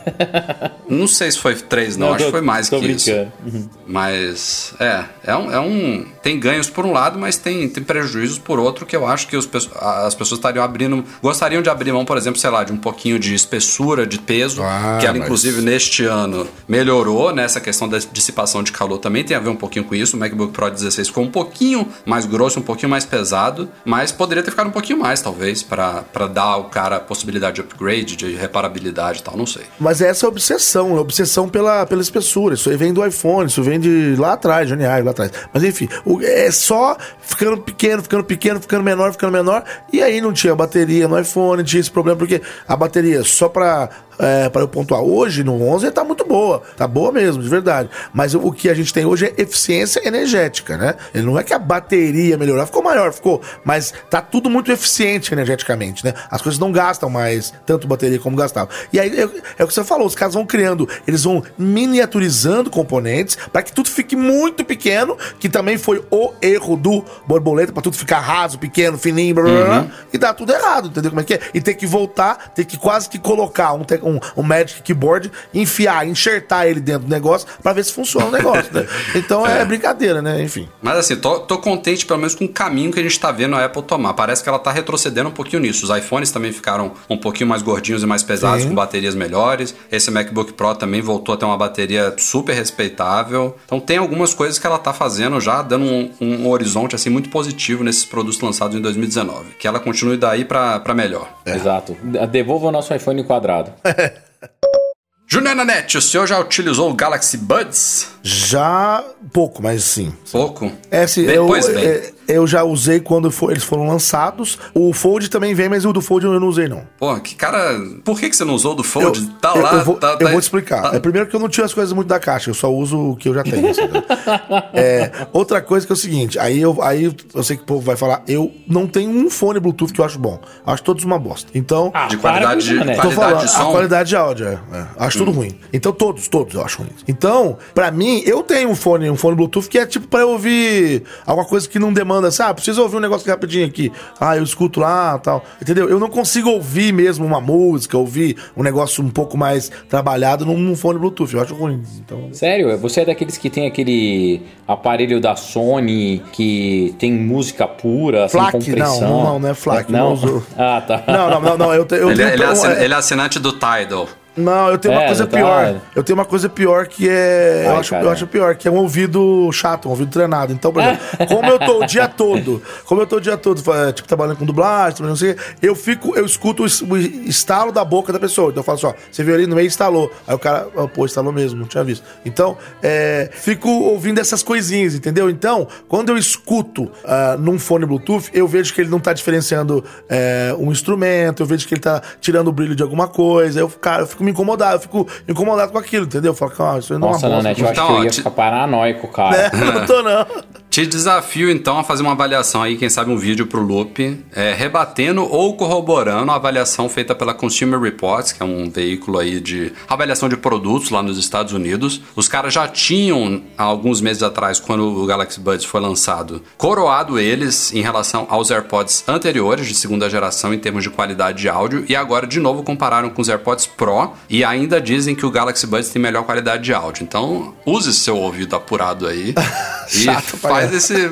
Speaker 1: não sei se foi três, não, não acho que foi mais que brincando. isso. Uhum. Mas, é, é um, é um. Tem ganhos por um lado, mas tem, tem prejuízos por outro que eu acho que os, as pessoas estariam abrindo. Gostariam de abrir mão, por exemplo, sei lá, de um pouquinho de espessura, de peso, ah, que ela, mas... inclusive, neste ano melhorou nessa questão da dissipação de calor também tem a ver um pouquinho com isso. O MacBook Pro 16 ficou um pouquinho mais grosso, um pouquinho mais pesado, mas poderia ter ficado um pouquinho mais, talvez, para dar ao cara a possibilidade de upgrade, de reparabilidade e tal, não sei.
Speaker 3: Mas essa é a obsessão, a obsessão pela, pela espessura. Isso aí vem do iPhone, isso vem de lá atrás, de Aniai, lá atrás. Mas enfim, é só ficando pequeno, ficando pequeno, ficando menor, ficando menor. E aí não tinha bateria no iPhone, tinha esse problema, porque a bateria só para é, para eu pontuar hoje no 11 tá muito boa, tá boa mesmo, de verdade. Mas o que a gente tem hoje é eficiência energética, né? Ele não é que a bateria melhorou, ficou maior, ficou, mas tá tudo muito eficiente energeticamente, né? As coisas não gastam mais tanto bateria como gastavam. E aí é, é o que você falou, os caras vão criando, eles vão miniaturizando componentes para que tudo fique muito pequeno, que também foi o erro do borboleta, para tudo ficar raso, pequeno, fininho, blá, blá, blá, uhum. e dá tudo errado, entendeu como é que é? E ter que voltar, ter que quase que colocar um, um, um Magic Keyboard, enfiar, enxertar ele dentro do negócio para ver se funciona o negócio. Né? (laughs) Então é. é. brincadeira, né? Enfim.
Speaker 1: Mas assim, tô, tô contente pelo menos com o caminho que a gente tá vendo a Apple tomar. Parece que ela tá retrocedendo um pouquinho nisso. Os iPhones também ficaram um pouquinho mais gordinhos e mais pesados, Sim. com baterias melhores. Esse MacBook Pro também voltou a ter uma bateria super respeitável. Então tem algumas coisas que ela tá fazendo já, dando um, um horizonte assim muito positivo nesses produtos lançados em 2019. Que ela continue daí para melhor.
Speaker 2: É. Exato. Devolva o nosso iPhone quadrado. (laughs) (laughs)
Speaker 1: Júnior Nanete, o senhor já utilizou o Galaxy Buds?
Speaker 3: Já pouco, mas sim.
Speaker 1: Pouco?
Speaker 3: É, sim. Depois eu,
Speaker 1: bem.
Speaker 3: É, eu já usei quando for, eles foram lançados. O Fold também vem, mas o do Fold eu não usei, não.
Speaker 1: Pô, que cara. Por que, que você não usou o do Fold?
Speaker 3: Eu,
Speaker 1: tá
Speaker 3: eu,
Speaker 1: lá.
Speaker 3: Eu vou,
Speaker 1: tá,
Speaker 3: eu
Speaker 1: tá...
Speaker 3: vou te explicar. Ah. É primeiro que eu não tiro as coisas muito da caixa, eu só uso o que eu já tenho. (laughs) é, outra coisa que é o seguinte: aí eu, aí eu sei que o povo vai falar, eu não tenho um fone Bluetooth que eu acho bom. Acho todos uma bosta. Então.
Speaker 1: Ah, de qualidade, de,
Speaker 3: qualidade falando, de som. A qualidade de áudio, é, é, acho hum. tudo ruim. Então, todos, todos eu acho ruim. Então, pra mim, eu tenho um fone, um fone Bluetooth que é tipo pra eu ouvir alguma coisa que não demanda, assim, ah, preciso ouvir um negócio rapidinho aqui. Ah, eu escuto lá tal. Entendeu? Eu não consigo ouvir mesmo uma música, ouvir um negócio um pouco mais trabalhado num, num fone Bluetooth. Eu acho ruim. Então...
Speaker 2: Sério? Você é daqueles que tem aquele aparelho da Sony que tem música pura,
Speaker 3: sem compressão? Não, não, não é FLAC.
Speaker 2: Não? não ah, tá.
Speaker 3: Não, não, não. não eu, te, eu
Speaker 1: ele, tenho, ele, é, ele é assinante do Tidal.
Speaker 3: Não, eu tenho é, uma coisa tá pior. Eu tenho uma coisa pior que é. Ai, eu, acho, eu acho pior, que é um ouvido chato, um ouvido treinado. Então, por exemplo, (laughs) como eu tô o dia todo, como eu tô o dia todo, tipo, trabalhando com dublagem, não sei, eu fico, eu escuto o estalo da boca da pessoa. Então eu falo assim, ó, você viu ali no meio instalou. Aí o cara, oh, pô, instalou mesmo, não tinha visto. Então, é, fico ouvindo essas coisinhas, entendeu? Então, quando eu escuto uh, num fone Bluetooth, eu vejo que ele não tá diferenciando uh, um instrumento, eu vejo que ele tá tirando o brilho de alguma coisa. Eu, cara, eu fico me incomodar, eu fico incomodado com aquilo, entendeu? Eu falo, ah, isso aí não
Speaker 2: é Nossa,
Speaker 3: é uma
Speaker 2: Nanete, eu acho então, que eu ia te... ficar paranoico, cara. É, (laughs)
Speaker 3: não tô não.
Speaker 1: Te desafio então a fazer uma avaliação aí, quem sabe um vídeo pro Loop, é, rebatendo ou corroborando a avaliação feita pela Consumer Reports, que é um veículo aí de avaliação de produtos lá nos Estados Unidos. Os caras já tinham, há alguns meses atrás, quando o Galaxy Buds foi lançado, coroado eles em relação aos AirPods anteriores, de segunda geração, em termos de qualidade de áudio, e agora de novo compararam com os AirPods Pro e ainda dizem que o Galaxy Buds tem melhor qualidade de áudio. Então, use seu ouvido apurado aí (laughs) e faz esse,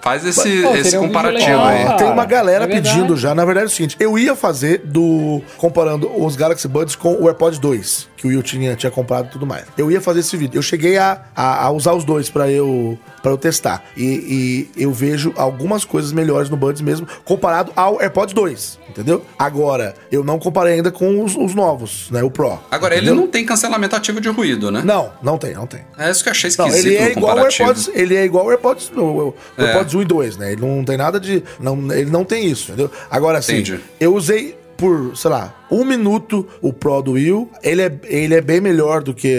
Speaker 1: faz esse, Pô, esse um comparativo aí.
Speaker 3: Tem uma galera é pedindo já. Na verdade é o seguinte, eu ia fazer do comparando os Galaxy Buds com o AirPods 2 que o Will tinha, tinha comprado e tudo mais. Eu ia fazer esse vídeo. Eu cheguei a, a, a usar os dois para eu para eu testar. E, e, eu vejo algumas coisas melhores no Buds mesmo, comparado ao AirPods 2, entendeu? Agora, eu não comparei ainda com os, os novos, né? O Pro.
Speaker 1: Agora, entendeu? ele não tem cancelamento ativo de ruído, né?
Speaker 3: Não, não tem, não tem.
Speaker 1: É isso que eu achei esquisito.
Speaker 3: Não, ele é igual AirPods, ele é igual ao AirPods, o, o é. AirPods 1 e 2, né? Ele não tem nada de. Não, ele não tem isso, entendeu? Agora, assim, Entendi. eu usei por, sei lá, um minuto o Pro do Will. Ele é, ele é bem melhor do que,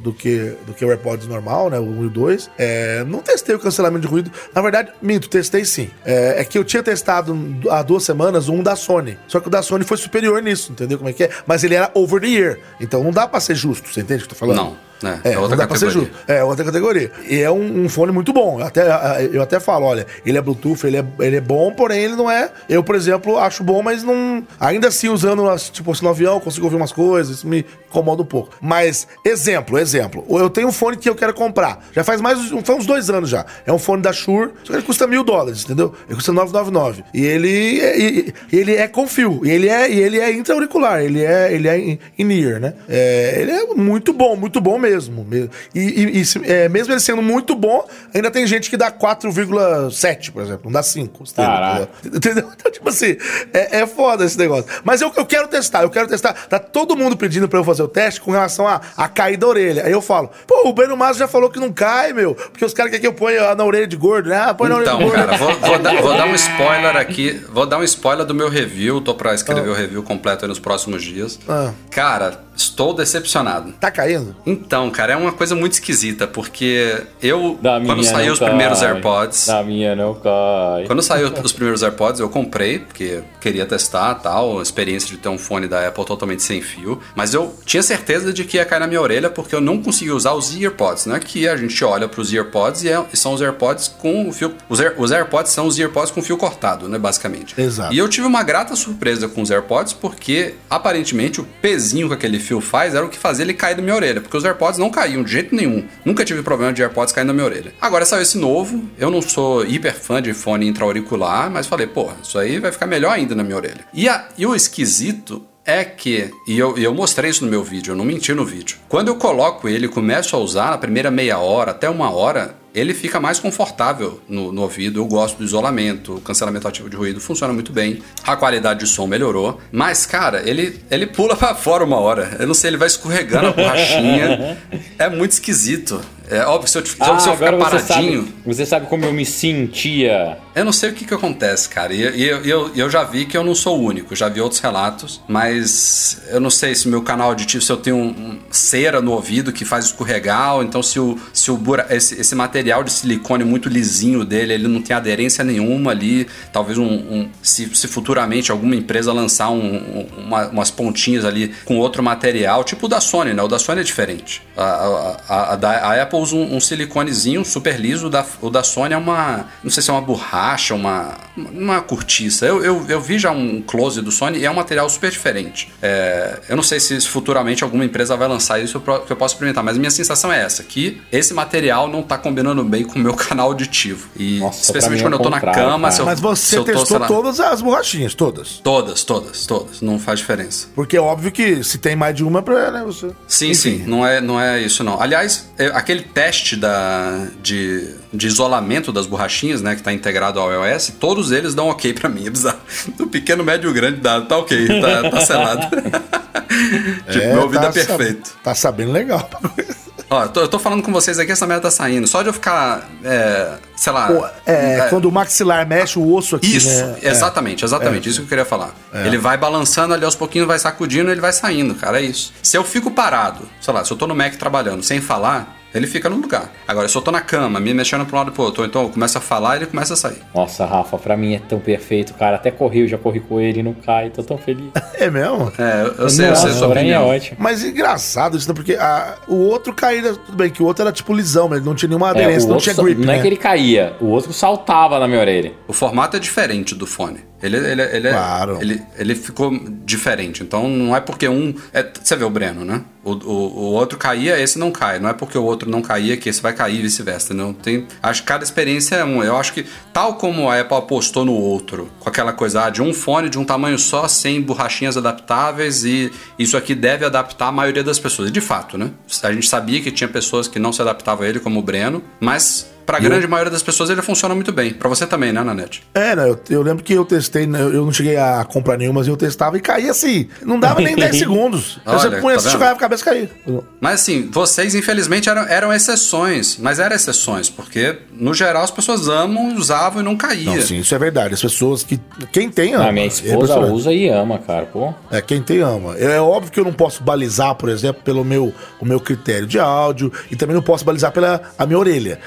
Speaker 3: do que, do que o AirPods normal, né? O 1 e 2. É, não testei o cancelamento de ruído. Na verdade, minto, testei sim. É, é, que eu tinha testado há duas semanas um da Sony. Só que o da Sony foi superior nisso, entendeu como é que é? Mas ele era over the ear. Então não dá pra ser justo, você entende o que eu tô falando?
Speaker 1: Não. É, é, outra
Speaker 3: categoria. É outra categoria. E é um, um, fone muito bom. Eu até, eu até falo, olha, ele é Bluetooth, ele é, ele é bom, porém ele não é. Eu, por exemplo, acho bom, mas não. Ainda assim, usando, tipo, assim, no avião, consigo ouvir umas coisas, isso me incomoda um pouco. Mas, exemplo, exemplo. Eu tenho um fone que eu quero comprar. Já faz mais faz uns dois anos já. É um fone da Shure, só que ele custa mil dólares, entendeu? Ele custa 999. E ele, e, ele é com fio. E ele é, ele é intra-auricular. Ele é, ele é in-ear, né? É, ele é muito bom, muito bom mesmo. E, e, e é, mesmo ele sendo muito bom, ainda tem gente que dá 4,7, por exemplo. Não dá 5. Entendeu? Então, tipo assim, é, é foda esse negócio. Mas eu, eu quero testar, eu quero testar. Tá todo mundo pedindo pra eu fazer o teste com relação a, a cair da orelha. Aí eu falo, pô, o Breno Massa já falou que não cai, meu. Porque os caras querem que eu ponha na orelha de gordo, né? Ah, põe na
Speaker 1: então,
Speaker 3: orelha de
Speaker 1: gordo. Cara, vou, vou, dar, (laughs) vou, dar, um spoiler aqui. Vou dar um spoiler do meu review. Tô pra escrever ah. o review completo aí nos próximos dias. Ah. Cara, estou decepcionado.
Speaker 3: Tá caindo?
Speaker 1: Então, cara, é uma coisa muito esquisita, porque eu, da quando saiu os cai. primeiros AirPods.
Speaker 2: Da minha não cai.
Speaker 1: Quando saiu os primeiros AirPods, eu comprei, porque queria testar tal, a experiência de ter um fone da Apple totalmente sem fio. Mas eu tinha certeza de que ia cair na minha orelha, porque eu não conseguia usar os AirPods, né? Que a gente olha para os AirPods e, é, e, são os AirPods com o fio. Os, Air, os AirPods são os AirPods com fio cortado, né? Basicamente.
Speaker 3: Exato.
Speaker 1: E eu tive uma grata surpresa com os AirPods, porque aparentemente o pezinho que aquele fio faz era o que fazia ele cair da minha orelha, porque os AirPods não caíam de jeito nenhum. Nunca tive problema de AirPods caindo na minha orelha. Agora saiu esse novo, eu não sou hiper fã de fone intra-auricular, mas falei, pô, isso aí vai ficar melhor ainda na minha orelha. E, a, e o esquisito é que, e eu, eu mostrei isso no meu vídeo, eu não menti no vídeo. Quando eu coloco ele e começo a usar, na primeira meia hora até uma hora, ele fica mais confortável no, no, ouvido. Eu gosto do isolamento, o cancelamento ativo de ruído funciona muito bem, a qualidade de som melhorou. Mas, cara, ele, ele pula para fora uma hora. Eu não sei, ele vai escorregando a borrachinha. (laughs) é muito esquisito. É óbvio, se eu, se ah, eu ficar paradinho.
Speaker 2: Você sabe, você sabe como eu me sentia
Speaker 1: Eu não sei o que, que acontece, cara. E eu, eu, eu já vi que eu não sou o único, já vi outros relatos, mas eu não sei se meu canal auditivo, se eu tenho um, um cera no ouvido que faz escorregar, ou então se o, se o esse, esse material de silicone muito lisinho dele, ele não tem aderência nenhuma ali. Talvez um. um se, se, futuramente alguma empresa lançar um, uma, umas pontinhas ali com outro material, tipo o da Sony, né? O da Sony é diferente. A, a, a, a, a Apple usa um, um, siliconezinho super liso, o da, o da Sony é uma. Não sei se é uma borracha, uma. Uma cortiça. Eu, eu, eu vi já um close do Sony e é um material super diferente. É, eu não sei se futuramente alguma empresa vai lançar isso que eu posso experimentar, mas minha sensação é essa: que esse material não tá combinando bem com o meu (laughs) canal auditivo. E Nossa, especialmente quando é eu tô na cama.
Speaker 3: Se eu, mas você testou tô, todas as borrachinhas, todas?
Speaker 1: Todas, todas, todas. Não faz diferença.
Speaker 3: Porque é óbvio que se tem mais de uma, pra, né, você.
Speaker 1: Sim, Enfim. sim. Não é, não é isso, não. Aliás, é, aquele teste da, de, de isolamento das borrachinhas, né, que está integrado ao iOS, todos eles dão ok para mim. É bizarro. (laughs) Do pequeno, médio e grande dado, tá ok, tá, tá selado. (laughs) tipo, é, meu ouvido tá é perfeito.
Speaker 3: tá sabendo legal.
Speaker 1: Ó, eu tô, eu tô, falando com vocês aqui, essa merda tá saindo. Só de eu ficar, é, sei lá. Pô,
Speaker 3: é, é, quando o maxilar mexe o osso aqui.
Speaker 1: Isso,
Speaker 3: né?
Speaker 1: exatamente, exatamente. É. isso que eu queria falar. É. Ele vai balançando ali aos pouquinhos, vai sacudindo ele vai saindo, cara. É isso. Se eu fico parado, sei lá, se eu tô no Mac trabalhando sem falar, ele fica no lugar. Agora, se eu tô na cama, me mexendo pro lado e pro outro, então eu começo a falar e ele começa a sair.
Speaker 2: Nossa, Rafa, pra mim é tão perfeito, cara. Até corri, eu já corri com ele, não cai, tô tão feliz. (laughs)
Speaker 3: É mesmo?
Speaker 1: É, eu, eu sei, eu sei sua
Speaker 2: É ótimo.
Speaker 3: Mas engraçado isso, né? Porque a, o outro caía, tudo bem, que o outro era tipo lisão, mas não tinha nenhuma é, aderência, é, não tinha grip,
Speaker 2: Não
Speaker 3: né?
Speaker 2: é que ele caía, o outro saltava na minha orelha.
Speaker 1: O formato é diferente do fone. Ele, ele, ele, claro. ele, ele ficou diferente. Então não é porque um. É, você vê o Breno, né? O, o, o, outro caía, esse não cai. Não é porque o outro não caía que esse vai cair e vice-versa. Não tem. Acho que cada experiência é um. Eu acho que, tal como a Apple apostou no outro, com aquela coisa ah, de um fone de um tamanho só, sem borrachinhas adaptáveis, e isso aqui deve adaptar a maioria das pessoas. E de fato, né? A gente sabia que tinha pessoas que não se adaptavam a ele, como o Breno, mas Pra grande eu... maioria das pessoas ele funciona muito bem. Pra você também, né, Nanete?
Speaker 3: É, né? Eu, eu, lembro que eu testei, né, eu não cheguei a comprar nenhuma, mas eu testava e caía assim. Não dava nem 10 (laughs) segundos. Olha, você punha, tá jogava a cabeça caía.
Speaker 1: Mas assim, vocês infelizmente eram, eram exceções. Mas eram exceções, porque no geral as pessoas amam, usavam e não caía. Não,
Speaker 3: sim, isso é verdade. As pessoas que. Quem tem ama.
Speaker 2: A minha esposa é usa e ama, cara, pô.
Speaker 3: É, quem tem ama. É, é óbvio que eu não posso balizar, por exemplo, pelo meu, o meu critério de áudio e também não posso balizar pela a minha orelha.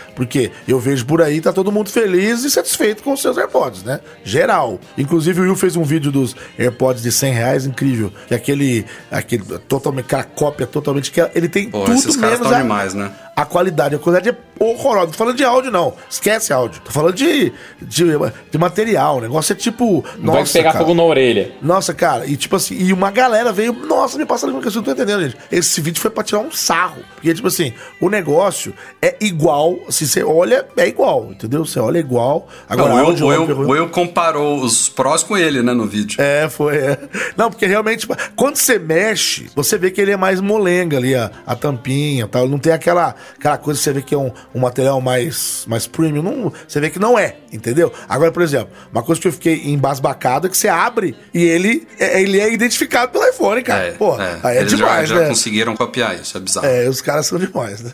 Speaker 3: Porque eu vejo por aí, tá todo mundo feliz e satisfeito com os seus AirPods, né? Geral. Inclusive o Will fez um vídeo dos AirPods de 100 reais, incrível. Que é aquele, aquele totalmente, aquela cópia totalmente, que ele tem Pô, tudo menos
Speaker 1: a, demais, né?
Speaker 3: A qualidade. A qualidade é horrorosa. Não tô falando de áudio, não. Esquece áudio. Tô falando de, de, de material. O negócio é tipo.
Speaker 2: Não nossa, vai pegar cara. fogo na orelha.
Speaker 3: Nossa, cara. E tipo assim, e uma galera veio. Nossa, me passa a língua que eu não tô entendendo, gente. Esse vídeo foi pra tirar um sarro. Porque, tipo assim, o negócio é igual. Se você olha, é igual, entendeu? Você olha igual.
Speaker 1: Agora, não, o, áudio, Will, o, Will, comparou os prós com ele, né, no vídeo.
Speaker 3: É, foi. É. Não, porque realmente, tipo, quando você mexe, você vê que ele é mais molenga ali, a, a tampinha tal. Não tem aquela aquela coisa que você vê que é um, um material mais, mais premium, não, você vê que não é, entendeu? Agora, por exemplo, uma coisa que eu fiquei embasbacado é que você abre e ele, é, ele é identificado pelo iPhone, cara. É, Pô, é. aí é Eles demais,
Speaker 1: já,
Speaker 3: né?
Speaker 1: já conseguiram copiar isso, é bizarro.
Speaker 3: É, os caras são demais, né?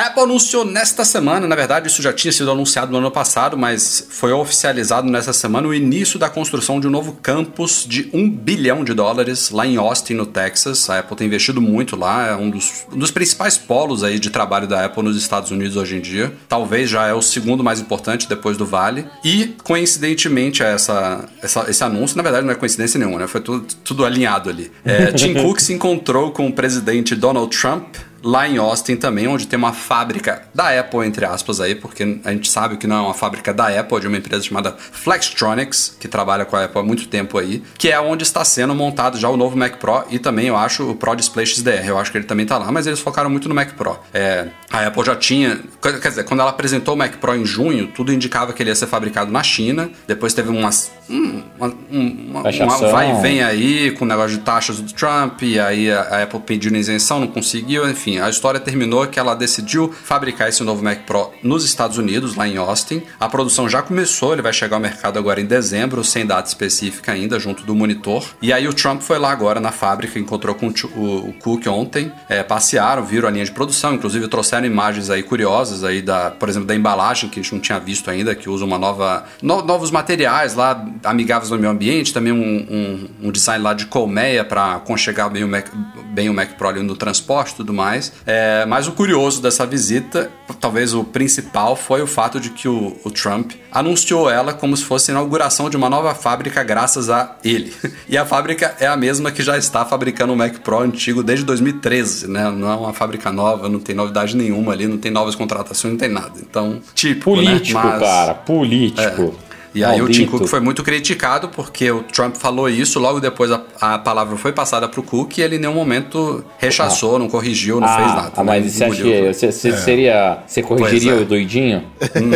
Speaker 1: A Apple anunciou nesta semana, na verdade isso já tinha sido anunciado no ano passado, mas foi oficializado nessa semana o início da construção de um novo campus de um bilhão de dólares lá em Austin, no Texas. A Apple tem investido muito lá, é um dos, um dos principais polos aí de trabalho da Apple nos Estados Unidos hoje em dia. Talvez já é o segundo mais importante depois do Vale. E, coincidentemente, essa, essa esse anúncio, na verdade não é coincidência nenhuma, né? Foi tudo, tudo alinhado ali. É, Tim (laughs) Cook se encontrou com o presidente Donald Trump lá em Austin também, onde tem uma fábrica da Apple, entre aspas, aí, porque a gente sabe que não é uma fábrica da Apple, é de uma empresa chamada Flextronics, que trabalha com a Apple há muito tempo aí, que é onde está sendo montado já o novo Mac Pro e também, eu acho, o Pro Display XDR. Eu acho que ele também está lá, mas eles focaram muito no Mac Pro. É, a Apple já tinha, quer dizer, quando ela apresentou o Mac Pro em junho, tudo indicava que ele ia ser fabricado na China, depois teve umas, uma, uma, uma vai e vem aí com o negócio de taxas do Trump, e aí a, a Apple pediu isenção, não conseguiu, enfim enfim, a história terminou que ela decidiu fabricar esse novo Mac Pro nos Estados Unidos, lá em Austin. A produção já começou, ele vai chegar ao mercado agora em dezembro, sem data específica ainda, junto do monitor. E aí o Trump foi lá agora na fábrica, encontrou com o, Cook ontem, é, passearam, viram a linha de produção, inclusive trouxeram imagens aí curiosas aí da, por exemplo, da embalagem que a gente não tinha visto ainda, que usa uma nova no, novos materiais lá amigáveis ao meio ambiente, também um, um, um design lá de colmeia para aconchegar bem o Mac, bem o Mac Pro ali no transporte tudo mais. É, mas o curioso dessa visita, talvez o principal, foi o fato de que o, o Trump anunciou ela como se fosse a inauguração de uma nova fábrica graças a ele. (laughs) E a fábrica é a mesma que já está fabricando o Mac Pro antigo desde 2013, né? Não é uma fábrica nova, não tem novidade nenhuma ali, não tem novas contratações, não tem nada. Então,
Speaker 2: tipo, né? político, né? Mas, cara, político.
Speaker 1: É. E aí Maldito. o Tim Cook foi muito criticado porque o Trump falou isso, logo depois a, a palavra foi passada para o Cook e ele em nenhum momento rechaçou, ah. não corrigiu, não ah, fez nada.
Speaker 2: Ah, mas né? você acha que você, você é. seria. Você corrigiria é. o doidinho?
Speaker 3: Hum.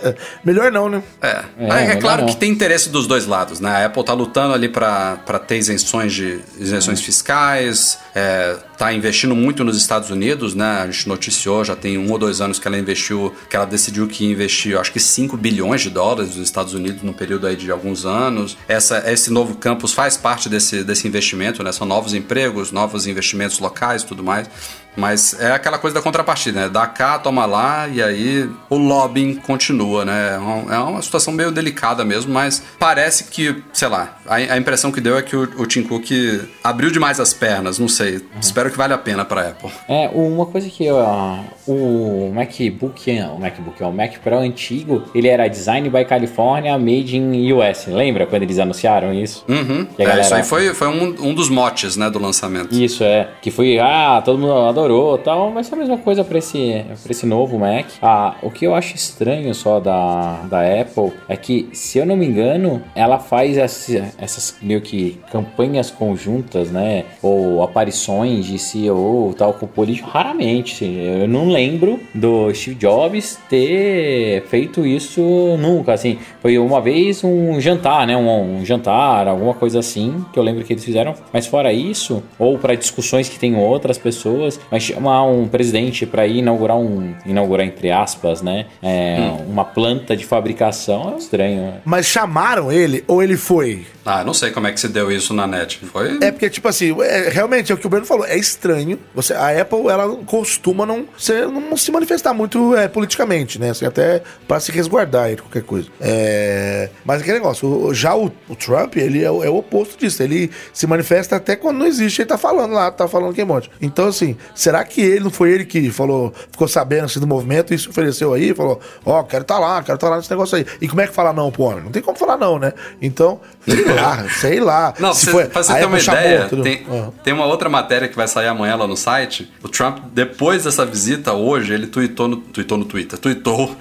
Speaker 3: (laughs) melhor não, né?
Speaker 1: É. É, é claro não. que tem interesse dos dois lados, né? A Apple tá lutando ali para ter isenções de isenções hum. fiscais, é, tá investindo muito nos Estados Unidos, né? A gente noticiou, já tem um ou dois anos que ela investiu, que ela decidiu que investiu, acho que 5 bilhões de dólares nos Estados Unidos no período aí de alguns anos. Essa, esse novo campus faz parte desse, desse investimento, né? São novos empregos, novos investimentos locais tudo mais. Mas é aquela coisa da contrapartida, né? Dá cá, toma lá, e aí o lobbying continua, né? É uma é situação meio delicada mesmo, mas parece que, sei lá, a, a impressão que deu é que o, o Tim Cook abriu demais as pernas, não sei. Uhum. Espero que valha a pena pra Apple.
Speaker 2: É, uma coisa que uh, o MacBook, o MacBook, o Mac Pro antigo, ele era Design by California, Made in US. Lembra quando eles anunciaram isso?
Speaker 1: Uhum. É, galera... isso aí foi, foi um, um dos motes, né, do lançamento.
Speaker 2: Isso, é. Que foi, ah, todo mundo adorou melhorou tal, vai ser a mesma coisa para esse, pra esse novo Mac. Ah, o que eu acho estranho só da, da Apple é que, se eu não me engano, ela faz essa, essas meio que campanhas conjuntas, né? Ou aparições de CEO tal com político raramente. Eu não lembro do Steve Jobs ter feito isso nunca. Assim, foi uma vez um jantar, né? Um, um jantar, alguma coisa assim, que eu lembro que eles fizeram. Mas fora isso, ou para discussões que tem outras pessoas, mas chamar um presidente para ir inaugurar um. inaugurar entre aspas, né? É, hum. Uma planta de fabricação é estranho. Né?
Speaker 3: Mas chamaram ele ou ele foi?
Speaker 1: Ah, não sei como é que se deu isso na net. Foi.
Speaker 3: É porque, tipo assim, é, realmente é o que o Breno falou, é estranho. Você, a Apple, ela costuma não, ser, não se manifestar muito é, politicamente, né? Assim, até para se resguardar de qualquer coisa. É, mas aquele negócio, já o, o Trump, ele é, é, o oposto disso. Ele se manifesta até quando não existe, ele tá falando lá, tá falando que monte. Então, assim, será que ele não foi ele que falou, ficou sabendo assim, do movimento e se ofereceu aí, falou, ó, oh, quero estar tá lá, quero estar tá lá nesse negócio aí. E como é que fala não pro homem? Não tem como falar não, né? Então, lá, sei lá.
Speaker 1: Não, se foi, pra você ter uma ideia, chamou, tem, uhum. tem uma outra matéria que vai sair amanhã lá no site. O Trump, depois dessa visita hoje, ele tweetou no, tweetou no Twitter, tweetou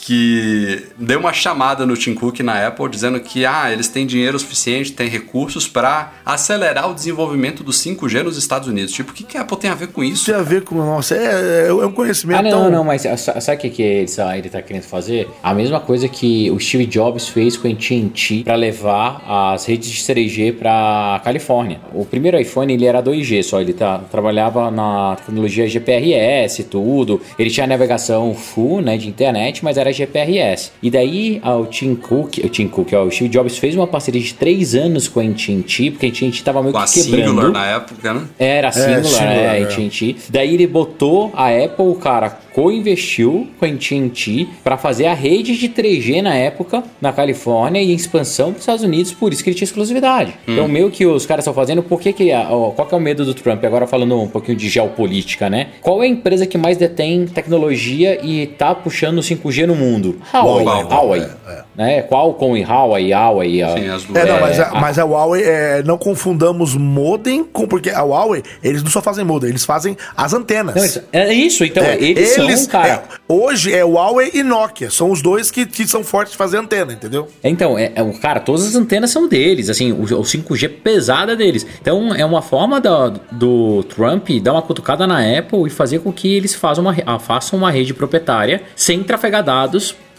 Speaker 1: que deu uma chamada no Tim Cook na Apple dizendo que ah, eles têm dinheiro suficiente, têm recursos para acelerar o desenvolvimento do 5G nos Estados Unidos. Tipo, o que, que a Apple tem a ver com isso?
Speaker 3: Tem a ver com, nossa, é, é, é um conhecimento. Ah,
Speaker 2: não, tão... não, mas sabe o que, que ele, está querendo fazer? A mesma coisa que o Steve Jobs fez com a AT&T para levar as redes de 3G para Califórnia. O primeiro iPhone ele era 2G, só ele tá, trabalhava na tecnologia GPRS, tudo. Ele tinha navegação full, né, de internet, mas era GPRS. E daí o Tim Cook, o Tim Cook, ó, o Steve Jobs fez uma parceria de três anos com a AT&T, porque a AT&T tava meio Com que quebrando. Singular
Speaker 1: na época, né?
Speaker 2: Era a Singular, é, Singular é, AT&T. Daí ele botou a Apple, cara, co-investiu com a AT&T para fazer a rede de 3G na época na Califórnia e em expansão para os Estados Unidos, por isso que ele tinha exclusividade. Hum. Então, meio que os caras estão fazendo, por que que, ó, qual que é o medo do Trump? Agora falando um pouquinho de geopolítica, né? Qual é a empresa que mais detém tecnologia e tá puxando o 5G no mundo? Huawei. Huawei. Huawei. É, é. Né? Qualcomm e Huawei, Huawei.
Speaker 3: Sim, as duas. É, não, mas, a, a, mas a Huawei, é, não confundamos modem com, porque a Huawei, eles não só fazem modem, eles fazem as antenas. Não,
Speaker 2: isso, é isso, então, é, eles, eles, são, cara...
Speaker 3: É, hoje é Huawei e Nokia, são os dois que, que são fortes de fazer antena, entendeu?
Speaker 2: Então, é, é, cara, todas as antenas são deles, assim, o, o 5G pesada deles. Então, é uma forma da, do Trump dar uma cutucada na Apple e fazer com que eles façam uma, façam uma rede proprietária sem trafegar dados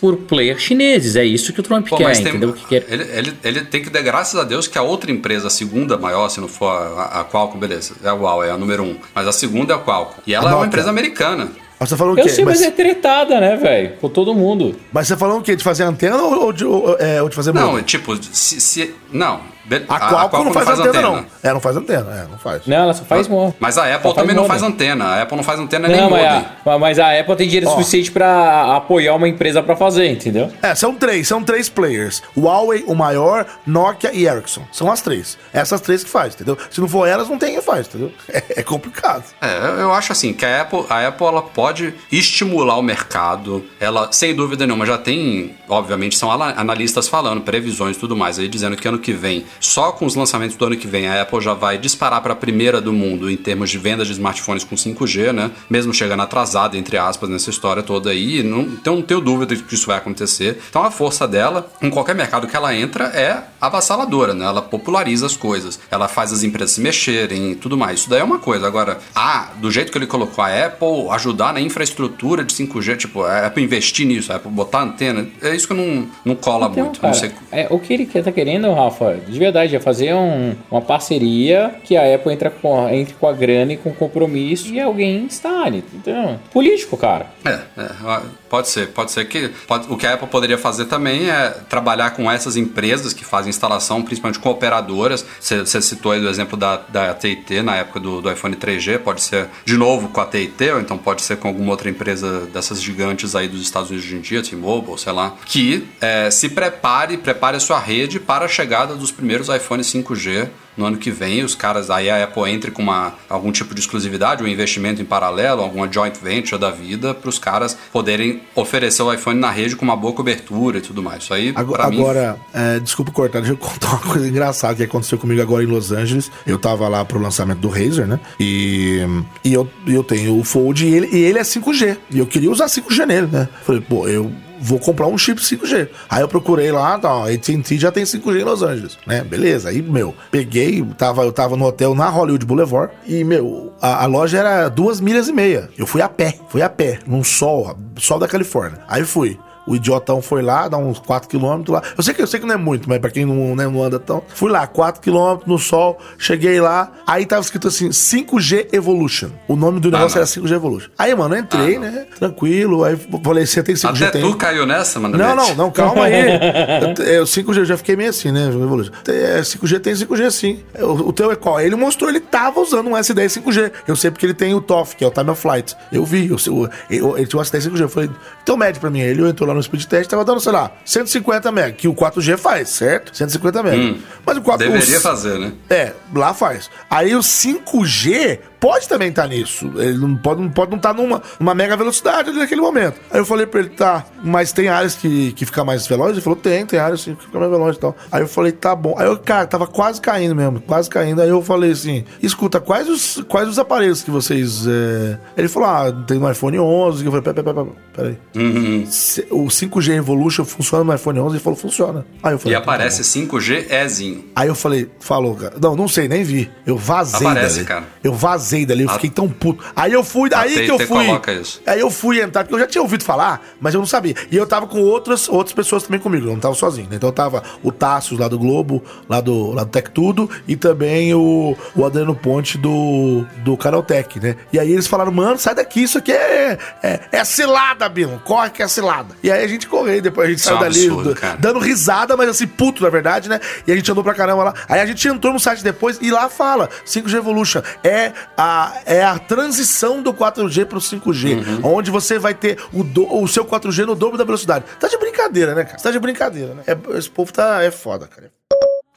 Speaker 2: por players chineses. É isso que o Trump Pô, quer, entendeu?
Speaker 1: que quer. Ele, ele, ele, tem que dar graças a Deus que a outra empresa, a segunda maior, se não for a, a Qualcomm, beleza, é a Huawei, é a número um. Mas a segunda é a Qualcomm. E ela é uma empresa americana.
Speaker 2: Mas você falou o quê? Eu sei, mas, mas é tretada, né, velho? Com todo mundo.
Speaker 3: Mas você falou o quê? De fazer antena ou de, ou, é, ou de fazer
Speaker 1: Não, tipo, se, se, Não,
Speaker 3: a Qualcomm não faz, faz antena, antena, não. É, não faz antena, é, não faz.
Speaker 2: Não, ela só faz
Speaker 1: modem. Mas a Apple também não faz antena. A Apple não faz antena não, nem mas modem.
Speaker 2: A, mas a Apple tem dinheiro Ó. suficiente para apoiar uma empresa para fazer, entendeu?
Speaker 3: É, são três, são três players. Huawei, o maior, Nokia e Ericsson. São as três. Essas três que faz, entendeu? Se não for elas, não tem quem faz, entendeu? (laughs) É, é complicado.
Speaker 1: É, eu acho assim, que a Apple, a Apple ela pode estimular o mercado. Ela, sem dúvida nenhuma, já tem, obviamente, são analistas falando, previsões e tudo mais, aí dizendo que ano que vem, só com os lançamentos do ano que vem, a Apple já vai disparar para a primeira do mundo em termos de vendas de smartphones com 5G, né? Mesmo chegando atrasada, entre aspas, nessa história toda aí. Não, então não tenho dúvida de que isso vai acontecer. Então a força dela, em qualquer mercado que ela entra, é avassaladora, né? Ela populariza as coisas. Ela faz as empresas se mexerem e tudo mais. Isso daí é uma coisa. Agora, ah, do jeito que ele colocou a Apple, ajudar na infraestrutura de 5G, tipo, a Apple investir nisso, a Apple botar antena, é isso que não, não cola então, muito.
Speaker 2: Cara,
Speaker 1: não sei.
Speaker 2: É, o que ele tá querendo, Rafa, de verdade, é fazer um, uma parceria que a Apple entra com, entre com a grana e com compromisso e alguém instale. Então, político, cara.
Speaker 1: É, é pode ser. Pode ser que. Pode, o que a Apple poderia fazer também é trabalhar com essas empresas que fazem instalação, principalmente com operadoras. Você, citou aí o exemplo da, da TIT na época do, do iPhone 3G, pode ser de novo com a TIT, ou então pode ser com alguma outra empresa dessas gigantes aí dos Estados Unidos hoje em dia, T-Mobile, sei lá, que é, se prepare, prepare a sua rede para a chegada dos primeiros iPhone 5 5G no ano que vem. Os caras, aí a Apple entre com uma, algum tipo de exclusividade, um investimento em paralelo, alguma joint venture da vida, para os caras poderem oferecer o iPhone na rede com uma boa cobertura e tudo mais. Isso aí,
Speaker 3: agora, mim... agora é, desculpa cortar, deixa eu contar uma coisa engraçada que aconteceu comigo agora em Los Angeles. Eu tava lá pro lançamento do Razer, né? E, e eu, eu tenho o Fold e ele, e ele é 5G. E eu queria usar 5G nele, né? Falei, pô, eu vou comprar um chip 5G. Aí eu procurei lá, tá, AT&T já tem 5G em Los Angeles, né? Beleza. Aí, meu, peguei, tava, eu tava no hotel na Hollywood Boulevard e, meu, a, a, loja era duas milhas e meia. Eu fui a pé, fui a pé, num sol, sol da Califórnia. Aí fui. O idiotão foi lá, dá uns 4km lá. Eu sei que eu sei que não é muito, mas pra quem não, né, não anda tão. Fui lá, 4km no sol, cheguei lá. Aí tava escrito assim: 5G Evolution. O nome do ah, negócio não. era 5G Evolution. Aí, mano, eu entrei, ah, né? Tranquilo. Aí falei: você tem 5G?
Speaker 1: Até tem. tu caiu nessa, mano?
Speaker 3: Não, não, não, calma aí. (laughs) eu, 5G eu já fiquei meio assim, né? Evolution. 5G tem 5G sim. O, o teu é qual? Ele mostrou, ele tava usando um S10 5G. Eu sei porque ele tem o TOF, que é o Time of Flight. Eu vi, eu, eu, eu, ele tinha um S10 5G. Eu falei, então mede pra mim. Ele entrou lá no speed test, tava dando, sei lá, 150 MB, que o 4G faz, certo? 150 MB. Hum,
Speaker 1: Mas o 4 Deveria o, fazer, né?
Speaker 3: É, lá faz. Aí o 5G pode também estar tá nisso. Ele não pode não pode não estar tá numa, numa mega velocidade ali naquele momento. Aí eu falei pra ele, tá, mas tem áreas que, que fica mais veloz? Ele falou, tem, tem áreas que fica mais veloz e tal. Aí eu falei, tá bom. Aí eu, cara, tava quase caindo mesmo, quase caindo. Aí eu falei assim, escuta, quais os, quais os aparelhos que vocês... É... Ele falou, ah, tem no iPhone 11. Eu falei, peraí, peraí, peraí. Uhum. O 5G Evolution funciona no iPhone 11? Ele falou, funciona.
Speaker 1: Aí eu falei, e tá aparece 5G Ezinho.
Speaker 3: Aí eu falei, falou, cara. Não, não sei, nem vi. Eu vazei
Speaker 1: Aparece, dali. cara.
Speaker 3: Eu vazei dali, eu a... fiquei tão puto. Aí eu fui, aí que eu fui. Aí eu fui entrar, porque eu já tinha ouvido falar, mas eu não sabia. E eu tava com outras, outras pessoas também comigo, eu não tava sozinho. Né? Então eu tava o Tassius lá do Globo, lá do, lá do Tech Tudo, e também o, o Adriano Ponte do, do Canaltech, né? E aí eles falaram, mano, sai daqui, isso aqui é, é, é cilada, Bill. Corre que é cilada. E aí a gente correu, depois a gente saiu é dali absurdo, dando risada, mas assim, puto, na verdade, né? E a gente andou pra caramba lá. Aí a gente entrou no site depois e lá fala: 5G Evolution é a, é a transição do 4G pro 5G, uhum. onde você vai ter o, do, o seu 4G no dobro da velocidade. Tá de brincadeira, né, cara? Tá de brincadeira, né? É, esse povo tá, é foda, cara.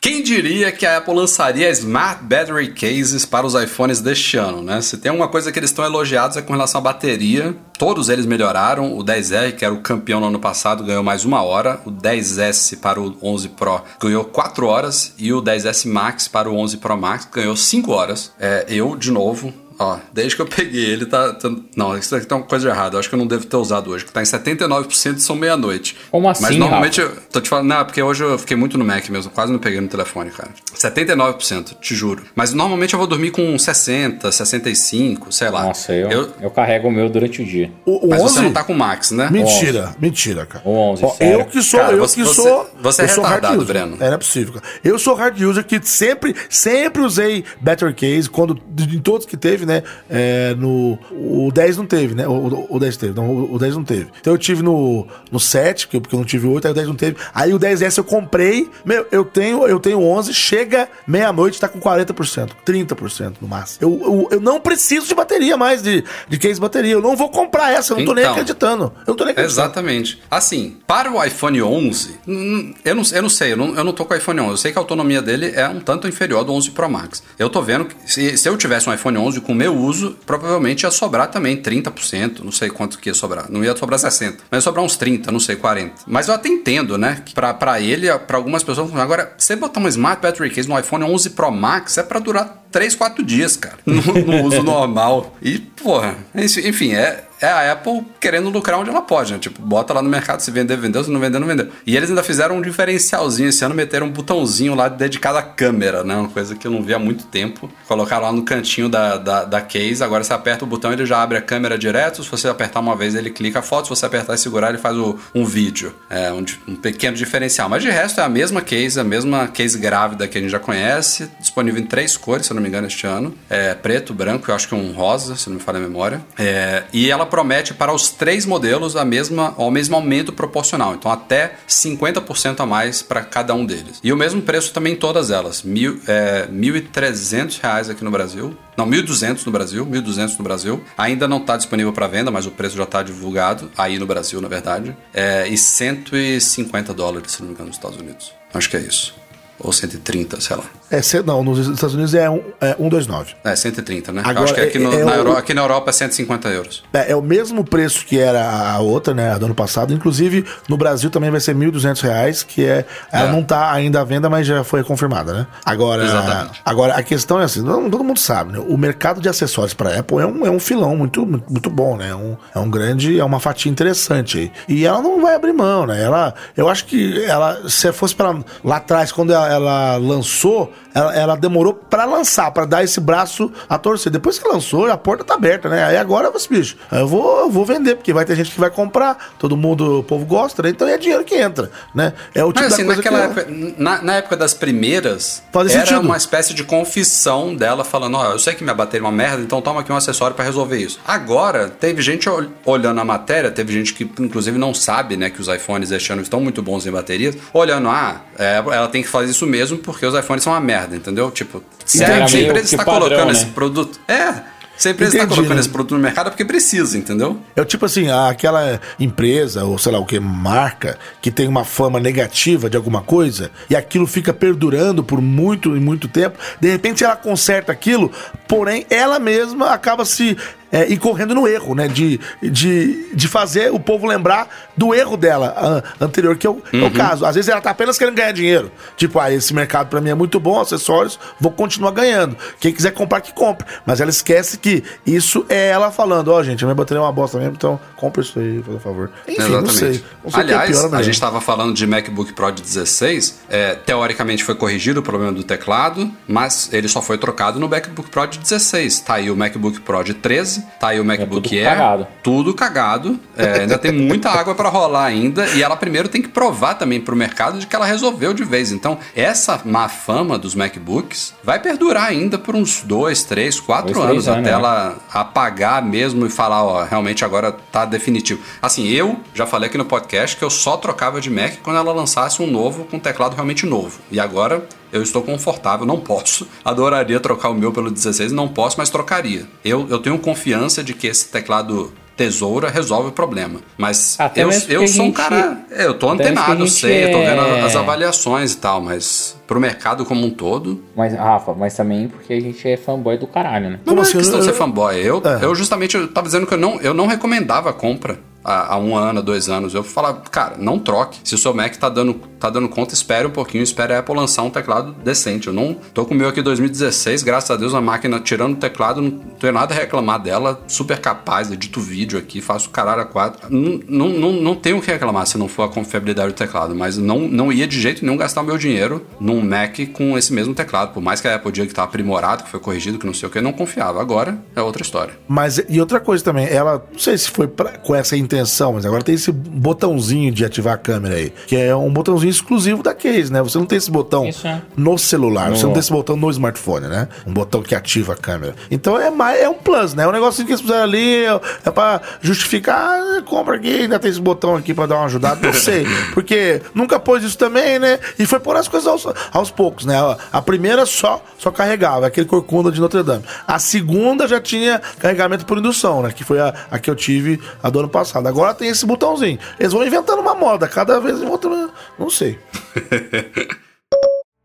Speaker 1: Quem diria que a Apple lançaria Smart Battery Cases para os iPhones deste ano, né? Se tem uma coisa que eles estão elogiados é com relação à bateria. Todos eles melhoraram. O 10R, que era o campeão no ano passado, ganhou mais uma hora. O 10S para o 11 Pro ganhou 4 horas. E o 10S Max para o 11 Pro Max ganhou 5 horas. É, eu, de novo, ó, desde que eu peguei ele, tá. tá não, isso aqui tá uma coisa errada. Eu acho que eu não devo ter usado hoje, que tá em 79% são meia-noite.
Speaker 2: Como assim?
Speaker 1: Mas normalmente Rafa? eu tô te falando, não, porque hoje eu fiquei muito no Mac mesmo, quase não peguei no telefone, cara. 79%, te juro. Mas normalmente eu vou dormir com 60, 65, sei lá.
Speaker 2: Nossa, eu, eu, eu carrego o meu durante o dia.
Speaker 1: O, o Mas 11? você não tá com Max, né?
Speaker 3: Mentira, mentira, cara.
Speaker 2: O 11, Ó,
Speaker 3: Eu que sou, cara, eu você, que sou.
Speaker 1: Você, é retardado, Breno.
Speaker 3: É, não é possível, cara. Eu sou hard user que sempre, sempre usei Better Case, quando, em todos que teve, né? É, no, o 10 não teve, né? O, o 10 teve, não, o, o 10 não teve. Então eu tive no, no 7, porque eu não tive 8, aí o 10 não teve. Aí o 10S eu comprei, meu, eu tenho, eu tenho 11, chega meia-noite, tá com 40%, 30% no máximo. Eu, eu, eu, não preciso de bateria mais, de, de case bateria. Eu não vou comprar essa, eu não tô então, nem acreditando. Eu não tô nem acreditando.
Speaker 1: Exatamente. Assim, para o iPhone 11, hum, eu não, eu não sei, eu não, eu não tô com o iPhone 11. Eu sei que a autonomia dele é um tanto inferior do 11 Pro Max. Eu tô vendo que se, se eu tivesse um iPhone 11 com o meu uso, provavelmente ia sobrar também 30%, não sei quanto que ia sobrar. Não ia sobrar 60, mas ia sobrar uns 30, não sei, 40. Mas eu até entendo, né, pra, pra ele, pra algumas pessoas, agora, você botar uma Smart Battery Case no iPhone 11 Pro Max é para durar 3, 4 dias, cara, (laughs) no, no uso normal. E, porra, enfim, é, é a Apple querendo lucrar onde ela pode, né? Tipo, bota lá no mercado, se vender, vendeu, se não vender, não vendeu. E eles ainda fizeram um diferencialzinho esse ano, meteram um botãozinho lá dedicado à câmera, né? Uma coisa que eu não vi há muito tempo. Colocaram lá no cantinho da, da, da case, agora você aperta o botão ele já abre a câmera direto. Se você apertar uma vez, ele clica a foto. Se você apertar e segurar, ele faz o, um vídeo. É um, um pequeno diferencial. Mas de resto é a mesma case, a mesma case grávida que a gente já conhece. Disponível em três cores, se eu não me engano, este ano. É preto, branco, eu acho que um rosa, se não me falha a memória. É, e ela promete para os três modelos a mesma, o mesmo aumento proporcional. Então, até 50% a mais para cada um deles. E o mesmo preço também em todas elas. Mil, é, R$ 1.300 aqui no Brasil. Não, 1.200 no Brasil, 1.200 no Brasil. Ainda não está disponível para venda, mas o preço já está divulgado aí no Brasil, na verdade. É, e 150 dólares, se não me engano, nos Estados Unidos. Acho que é isso. Ou 130, sei lá.
Speaker 3: É, não, nos Estados Unidos é, um, é 129.
Speaker 1: É, 130, né? Agora, acho que aqui, no, é, é na Euro, aqui na Europa é 150 euros.
Speaker 3: É, é, o mesmo preço que era a outra, né? A do ano passado. Inclusive, no Brasil também vai ser 1.200 reais, que é. Ela é. não está ainda à venda, mas já foi confirmada, né? Agora, Exatamente. agora a questão é assim: todo mundo sabe, né? O mercado de acessórios para Apple é um, é um filão muito, muito, muito bom, né? É um, é um grande, é uma fatia interessante aí. E ela não vai abrir mão, né? Ela, eu acho que ela, se fosse para lá atrás, quando ela, ela lançou, ela, ela demorou para lançar, para dar esse braço a torcer. Depois que lançou, a porta tá aberta, né? Aí agora, você, bicho, eu vou, eu vou vender, porque vai ter gente que vai comprar, todo mundo, o povo gosta, né? Então é dinheiro que entra, né? É o
Speaker 1: tipo Mas, assim, naquela que... época, na, na, época das primeiras, Faz era sentido. uma espécie de confissão dela falando, ó, oh, eu sei que minha bateria é uma merda, então toma aqui um acessório para resolver isso. Agora, teve gente olhando a matéria, teve gente que inclusive não sabe, né, que os iPhones este ano estão muito bons em baterias, olhando, ah, é, ela tem que fazer isso mesmo porque os iPhones são uma merda, entendeu? Tipo, se a, empresa está colocando né? esse produto. É, se a empresa está colocando né? esse produto no mercado é porque precisa, entendeu?
Speaker 3: É tipo assim, aquela empresa, ou sei lá o que, marca, que tem uma fama negativa de alguma coisa, e aquilo fica perdurando por muito e muito tempo, de repente ela conserta aquilo, porém ela mesma acaba se é, incorrendo no erro, né? De, de, de fazer o povo lembrar do erro dela a, anterior, que é o, uhum. é o, uhum. caso. Às vezes ela tá apenas querendo ganhar dinheiro. Tipo, ah, esse mercado para mim é muito bom, acessórios, vou continuar ganhando. Quem quiser comprar, que compre. Mas ela esquece que isso é ela falando, ó, oh, gente, a minha bateria é uma bosta mesmo, então compra isso aí, por favor.
Speaker 1: Enfim, Exatamente. não sei. Não sei é Aliás, é a gente estava falando de MacBook Pro de 16, é, teoricamente foi corrigido o problema do teclado, mas ele só foi trocado no MacBook Pro de 16. Tá aí o MacBook Pro de 13, Tá aí o MacBook é Air, cagado. tudo cagado. É, (laughs) ainda tem muita água para rolar ainda. E ela primeiro tem que provar também para o mercado de que ela resolveu de vez. Então, essa má fama dos MacBooks vai perdurar ainda por uns dois, três, quatro dois, anos, anos até né? ela apagar mesmo e falar, ó, realmente agora tá definitivo. Assim, eu já falei aqui no podcast que eu só trocava de Mac quando ela lançasse um novo com teclado realmente novo. E agora eu estou confortável, não posso. Adoraria trocar o meu pelo 16, não posso, mas trocaria. Eu, eu tenho confiança de que esse teclado tesoura resolve o problema. Mas Até eu, eu sou um cara. Eu tô antenado, sei, é... tô vendo é as avaliações e tal, mas pro mercado como um todo.
Speaker 2: Mas, Rafa, mas também porque a gente é fanboy do caralho, né?
Speaker 1: Não, não é questão de ser fanboy. Eu, é. eu justamente eu tava dizendo que eu não, eu não recomendava a compra. Há, há um ano, dois anos. Eu falava, cara, não troque. Se o seu Mac tá dando, tá dando conta, espere um pouquinho, espere a Apple lançar um teclado decente. Eu não tô com o meu aqui 2016, graças a Deus, a máquina tirando o teclado, não tenho nada a reclamar dela, super capaz, edito vídeo aqui, faço caralho a quatro. Não, não, não, não tenho o que reclamar se não for a confiabilidade do teclado, mas não, não ia de jeito nenhum gastar o meu dinheiro num Mac com esse mesmo teclado. Por mais que a Apple diga que tá aprimorado, que foi corrigido, que não sei o que, não confiava. Agora é outra história.
Speaker 3: Mas, e outra coisa também, ela, não sei se foi pra, com essa intenção, mas agora tem esse botãozinho de ativar a câmera aí, que é um botãozinho exclusivo da case, né? Você não tem esse botão é. no celular, no... você não tem esse botão no smartphone, né? Um botão que ativa a câmera. Então é mais, é um plus, né? É um negocinho que eles fizeram ali, é, é pra justificar, ah, compra aqui, ainda tem esse botão aqui pra dar uma ajudada, não sei. (laughs) Porque nunca pôs isso também, né? E foi por as coisas aos, aos poucos, né? A primeira só, só carregava, aquele corcunda de Notre Dame. A segunda já tinha carregamento por indução, né? Que foi a, a que eu tive a do ano passado. Agora tem esse botãozinho. Eles vão inventando uma moda, cada vez outra. Não sei. (laughs)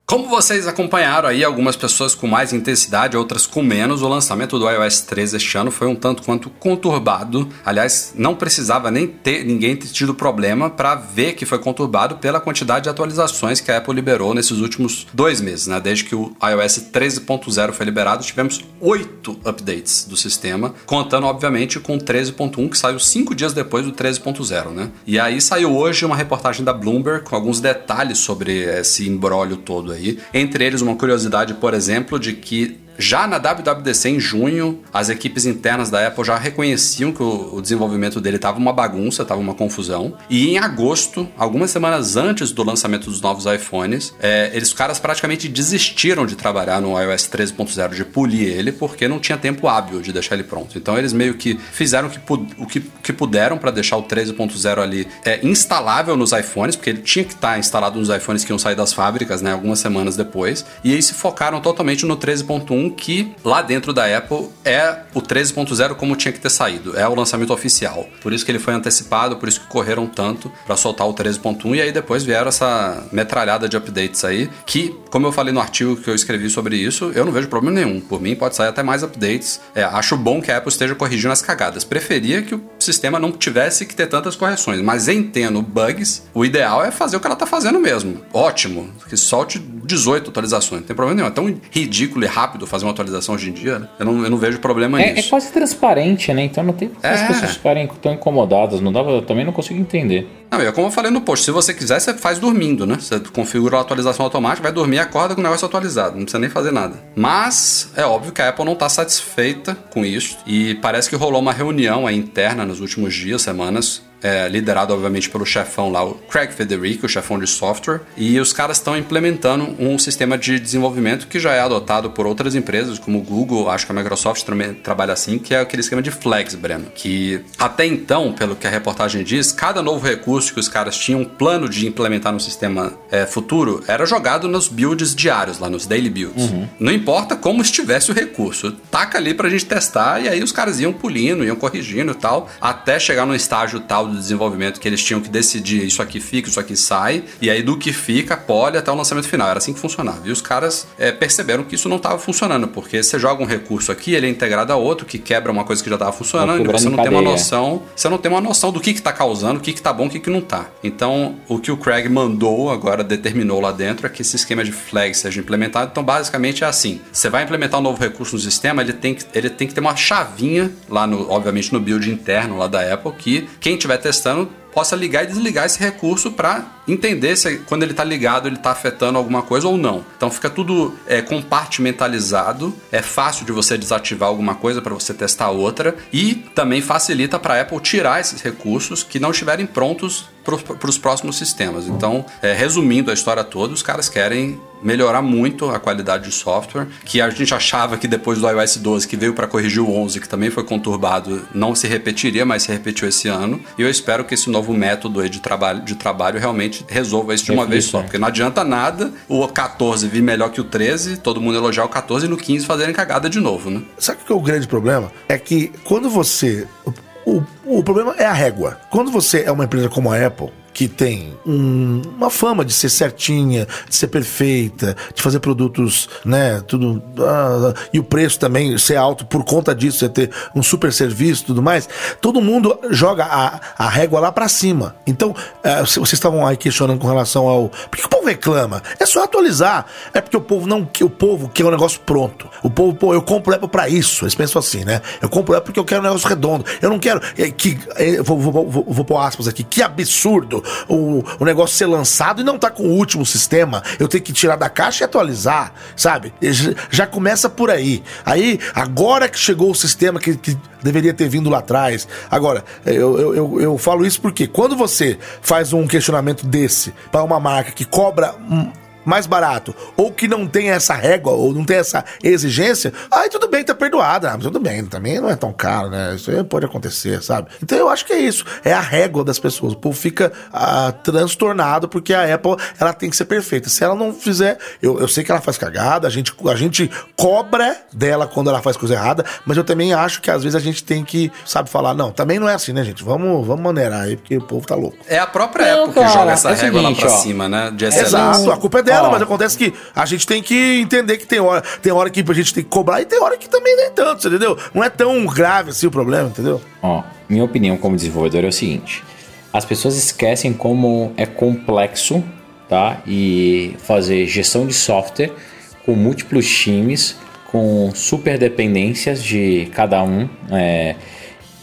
Speaker 1: Como vocês acompanharam aí, algumas pessoas com mais intensidade, outras com menos, o lançamento do iOS 13 este ano foi um tanto quanto conturbado. Aliás, não precisava nem ter ninguém ter tido problema para ver que foi conturbado pela quantidade de atualizações que a Apple liberou nesses últimos dois meses, né? Desde que o iOS 13.0 foi liberado, tivemos oito updates do sistema, contando obviamente com o 13.1 que saiu cinco dias depois do 13.0, né? E aí saiu hoje uma reportagem da Bloomberg com alguns detalhes sobre esse embrólio todo aí aí. Entre eles, uma curiosidade, por exemplo, de que já na WWDC em junho, as equipes internas da Apple já reconheciam que o, desenvolvimento dele estava uma bagunça, estava uma confusão. E em agosto, algumas semanas antes do lançamento dos novos iPhones, é, eles caras praticamente desistiram de trabalhar no iOS 13.0, de polir ele, porque não tinha tempo hábil de deixar ele pronto. Então eles meio que fizeram que, o que, que puderam para deixar o 13.0 ali é, instalável nos iPhones, porque ele tinha que estar tá instalado nos iPhones que iam sair das fábricas, né, algumas semanas depois. E aí se focaram totalmente no 13.1 que lá dentro da Apple é o 13.0 como tinha que ter saído, é o lançamento oficial. Por isso que ele foi antecipado, por isso que correram tanto para soltar o 13.1 e aí depois vieram essa metralhada de updates aí, que, como eu falei no artigo que eu escrevi sobre isso, eu não vejo problema nenhum. Por mim pode sair até mais updates. É, acho bom que a Apple esteja corrigindo as cagadas. Preferia que o sistema não tivesse que ter tantas correções, mas entendo bugs, o ideal é fazer o que ela tá fazendo mesmo. Ótimo, que solte 18 atualizações, não tem problema nenhum. É tão ridículo e rápido fazer uma atualização hoje em dia, né? eu, não, eu não vejo problema
Speaker 2: é,
Speaker 1: nisso.
Speaker 2: É quase transparente, né? Então não tem por que é. as pessoas ficarem tão incomodadas. Não dava, eu também não consigo entender.
Speaker 1: Não, é como eu falei no post, se você quiser, você faz dormindo, né? Você configura a atualização automática, vai dormir e acorda com o negócio atualizado. Não precisa nem fazer nada. Mas é óbvio que a Apple não está satisfeita com isso. E parece que rolou uma reunião aí interna nos últimos dias, semanas, é, liderado obviamente pelo chefão lá, o Craig Federico, o chefão de software, e os caras estão implementando um sistema de desenvolvimento que já é adotado por outras empresas, como o Google, acho que a Microsoft também trabalha assim, que é aquele esquema de Flex, Breno, que até então, pelo que a reportagem diz, cada novo recurso que os caras tinham um plano de implementar no sistema é, futuro era jogado nos builds diários, lá nos daily builds. Uhum. Não importa como estivesse o recurso, taca ali pra gente testar, e aí os caras iam pulindo, iam corrigindo e tal, até chegar no estágio tal do desenvolvimento que eles tinham que decidir isso aqui fica, isso aqui sai, e aí do que fica, pode até o lançamento final. Era assim que funcionava. E os caras é, perceberam que isso não estava funcionando, porque você joga um recurso aqui, ele é integrado a outro, que quebra uma coisa que já estava funcionando, e você não tem uma noção, você não tem uma noção do que está causando, o que está bom, o que, que não está. Então, o que o Craig mandou, agora determinou lá dentro, é que esse esquema de flag seja implementado. Então, basicamente é assim: você vai implementar um novo recurso no sistema, ele tem que, ele tem que ter uma chavinha lá no, obviamente, no build interno lá da Apple, que quem tiver testando possa ligar e desligar esse recurso para entender se quando ele está ligado ele está afetando alguma coisa ou não. Então fica tudo é, compartimentalizado, é fácil de você desativar alguma coisa para você testar outra e também facilita para a Apple tirar esses recursos que não estiverem prontos para os próximos sistemas. Então, é, resumindo a história toda, os caras querem melhorar muito a qualidade de software, que a gente achava que depois do iOS 12, que veio para corrigir o 11, que também foi conturbado, não se repetiria, mas se repetiu esse ano. E eu espero que esse novo método de trabalho, de trabalho realmente resolva isso de uma vez só, porque não adianta nada o 14 vir melhor que o 13, todo mundo elogiar o 14 e no 15 fazerem cagada de novo, né?
Speaker 3: Sabe o que é o grande problema? É que quando você o, o problema é a régua. Quando você é uma empresa como a Apple, que tem um, uma fama de ser certinha, de ser perfeita, de fazer produtos, né, tudo. Ah, e o preço também ser alto por conta disso, você ter um super serviço e tudo mais, todo mundo joga a, a régua lá para cima. Então, é, vocês estavam aí questionando com relação ao. Por que o povo reclama? É só atualizar. É porque o povo não o povo quer um negócio pronto. O povo, pô, eu compro Apple para isso. Eles pensam assim, né? Eu compro Apple porque eu quero um negócio redondo. Eu não quero é, que. É, vou, vou, vou, vou pôr aspas aqui. Que absurdo o, o negócio ser lançado e não tá com o último sistema. Eu tenho que tirar da caixa e atualizar, sabe? Já começa por aí. Aí, agora que chegou o sistema que, que deveria ter vindo lá atrás. Agora, eu, eu, eu, eu falo isso porque quando você faz um questionamento desse para uma marca que cobra mais barato, ou que não tem essa régua, ou não tem essa exigência, aí tudo bem, tá perdoada. Ah, tudo bem, também não é tão caro, né? Isso aí pode acontecer, sabe? Então eu acho que é isso. É a régua das pessoas. O povo fica ah, transtornado porque a Apple ela tem que ser perfeita. Se ela não fizer, eu, eu sei que ela faz cagada, a gente, a gente cobra dela quando ela faz coisa errada, mas eu também acho que às vezes a gente tem que, sabe, falar, não, também não é assim, né, gente? Vamos, vamos maneirar aí, porque o povo tá louco.
Speaker 1: É a própria não, Apple que joga essa é régua seguinte, lá pra ó, cima, né?
Speaker 3: De excelência. Exato, a culpa é dela mas acontece que a gente tem que entender que tem hora, tem hora que a gente tem que cobrar e tem hora que também nem tanto, entendeu? Não é tão grave assim o problema, entendeu?
Speaker 2: Ó, minha opinião como desenvolvedor é o seguinte: as pessoas esquecem como é complexo, tá? E fazer gestão de software com múltiplos times, com super dependências de cada um. É,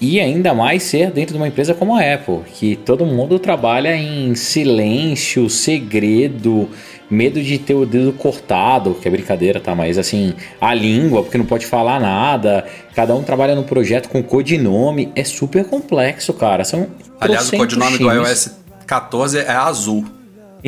Speaker 2: e ainda mais ser dentro de uma empresa como a Apple, que todo mundo trabalha em silêncio, segredo, medo de ter o dedo cortado, que é brincadeira, tá? Mas assim, a língua, porque não pode falar nada, cada um trabalha no projeto com codinome, é super complexo, cara. São
Speaker 1: Aliás, o codinome do iOS 14 é azul.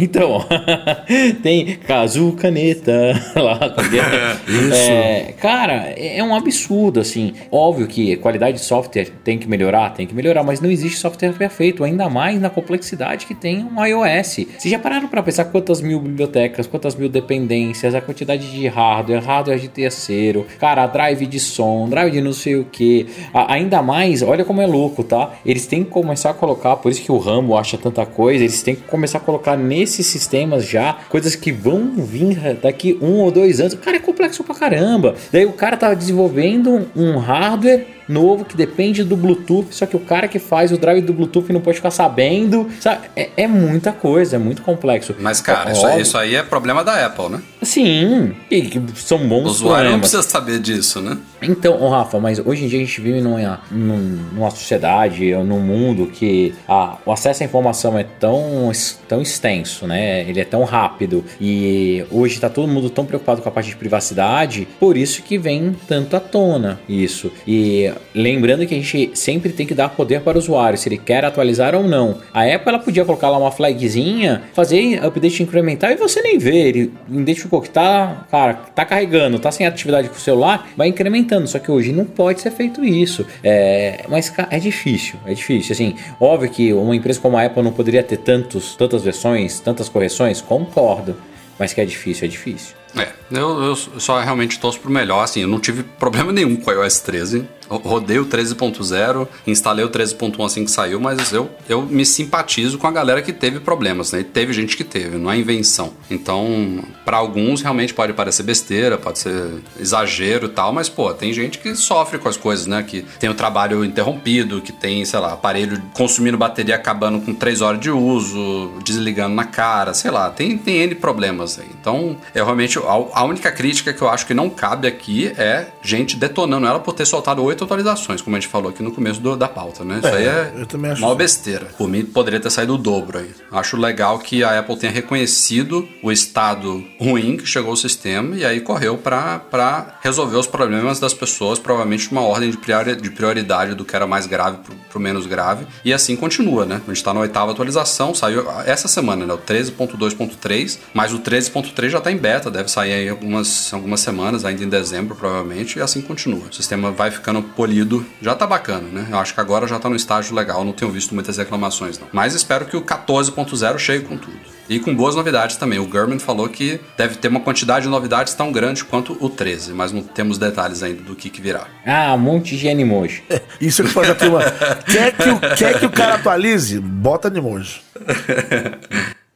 Speaker 2: Então, (laughs) tem Casu Caneta (laughs) lá. (laughs) Isso. É, cara, é um absurdo, assim. Óbvio que qualidade de software tem que melhorar, tem que melhorar, mas não existe software perfeito, ainda mais na complexidade que tem um iOS. Vocês já pararam para pensar quantas mil bibliotecas, quantas mil dependências, a quantidade de hardware, hardware de terceiro, cara, drive de som, drive de não sei o que. Ainda mais, olha como é louco, tá? Eles têm que começar a colocar, por isso que o Rambo acha tanta coisa, eles têm que começar a colocar nesse esses sistemas já, coisas que vão vir daqui um ou dois anos. Cara, é complexo pra caramba. Daí o cara tá desenvolvendo um hardware novo que depende do Bluetooth, só que o cara que faz o drive do Bluetooth não pode ficar sabendo, sabe? É, é muita coisa, é muito complexo.
Speaker 1: Mas, cara, isso, aí, isso aí é problema da Apple, né?
Speaker 2: Sim, e são bons
Speaker 1: O usuário problemas. não precisa saber disso, né?
Speaker 2: Então, oh, Rafa, mas hoje em dia a gente vive numa, numa sociedade, num mundo que a, o acesso à informação é tão, tão extenso, né? Ele é tão rápido e hoje está todo mundo tão preocupado com a parte de privacidade, por isso que vem tanto à tona isso. E lembrando que a gente sempre tem que dar poder para o usuário, se ele quer atualizar ou não. A Apple ela podia colocar lá uma flagzinha, fazer update incremental e você nem vê. Ele identificou que tá, cara, tá carregando, tá sem atividade com o celular, vai incrementando. Só que hoje não pode ser feito isso. É, mas é difícil, é difícil. Assim, óbvio que uma empresa como a Apple não poderia ter tantos, tantas versões, tantas correções, concordo. Mas que é difícil, é difícil.
Speaker 1: É, eu, eu só realmente torço pro melhor, assim, eu não tive problema nenhum com o iOS 13. Rodei o 13.0, instalei o 13.1 assim que saiu, mas eu, eu me simpatizo com a galera que teve problemas, né? E teve gente que teve, não é invenção. Então, para alguns realmente pode parecer besteira, pode ser exagero e tal, mas pô, tem gente que sofre com as coisas, né? Que tem o trabalho interrompido, que tem, sei lá, aparelho consumindo bateria acabando com 3 horas de uso, desligando na cara, sei lá, tem, tem N problemas aí. Então, eu realmente, a, única crítica que eu acho que não cabe aqui é gente detonando ela por ter soltado 8 atualizações, como a gente falou aqui no começo do, da pauta, né? Isso é, aí é eu uma besteira. Por mim, poderia ter saído o dobro aí. Acho legal que a Apple tenha reconhecido o estado ruim que chegou o sistema e aí correu para resolver os problemas das pessoas, provavelmente numa ordem de prioridade do que era mais grave para o menos grave. E assim continua, né? A gente está na oitava atualização, saiu essa semana, né? O 13.2.3, mas o 13.3 já está em beta, deve sair aí algumas, algumas semanas, ainda em dezembro, provavelmente, e assim continua. O sistema vai ficando polido, já tá bacana, né? Eu acho que agora já tá no estágio legal, não tenho visto muitas reclamações não. Mas espero que o 14.0 chegue com tudo. E com boas novidades também. O Gurman falou que deve ter uma quantidade de novidades tão grande quanto o 13, mas não temos detalhes ainda do que, que virá.
Speaker 2: Ah, um monte de animoji.
Speaker 3: Isso que faz a turma. quer, que o, quer que o cara atualize? Bota animoji. (laughs)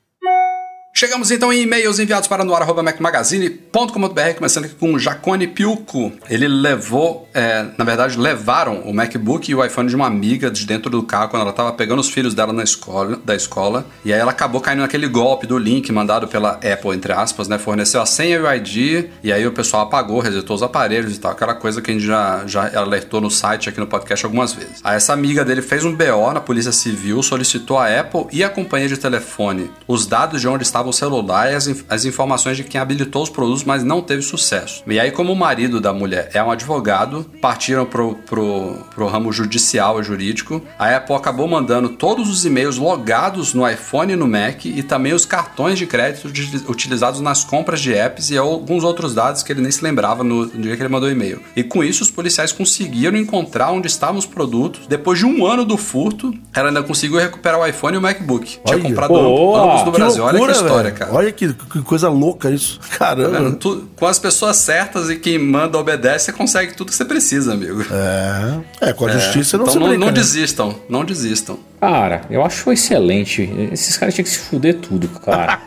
Speaker 1: Chegamos então em e-mails enviados para noar.macmagazine.com.br, começando aqui com Jacone Piuco. Ele levou, é, na verdade, levaram o MacBook e o iPhone de uma amiga de dentro do carro quando ela estava pegando os filhos dela na escola, da escola. E aí ela acabou caindo naquele golpe do link mandado pela Apple, entre aspas, né? Forneceu a senha e o ID, e aí o pessoal apagou, resetou os aparelhos e tal. Aquela coisa que a gente já, já alertou no site aqui no podcast algumas vezes. Aí essa amiga dele fez um BO na Polícia Civil, solicitou a Apple e a companhia de telefone os dados de onde estava o celular e as, as informações de quem habilitou os produtos, mas não teve sucesso. E aí, como o marido da mulher é um advogado, partiram pro, pro, pro ramo judicial e jurídico. A Apple acabou mandando todos os e-mails logados no iPhone e no Mac e também os cartões de crédito de, utilizados nas compras de apps e alguns outros dados que ele nem se lembrava no, no dia que ele mandou o e-mail. E com isso, os policiais conseguiram encontrar onde estavam os produtos. Depois de um ano do furto, ela ainda conseguiu recuperar o iPhone e o MacBook. Tinha comprado ambos no Brasil. Olha que história,
Speaker 3: véio. cara. Olha que, que, coisa louca isso. (laughs) Caramba.
Speaker 1: Tá tu, com as pessoas certas e quem manda obedece, você consegue tudo que você precisa, amigo.
Speaker 3: É. É, com a é. justiça não
Speaker 1: então
Speaker 3: se
Speaker 1: não,
Speaker 3: brinca,
Speaker 1: não
Speaker 3: né?
Speaker 1: desistam, não desistam.
Speaker 2: Cara, eu acho excelente. Esses caras tinham que se fuder tudo, cara.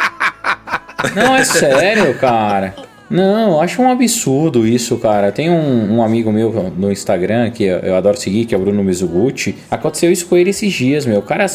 Speaker 2: (laughs) não, é sério, cara. Não, acho um absurdo isso, cara. Tem um, um, amigo meu no Instagram que eu, eu, adoro seguir, que é o Bruno Mizuguchi. Aconteceu isso com ele esses dias, meu. O cara,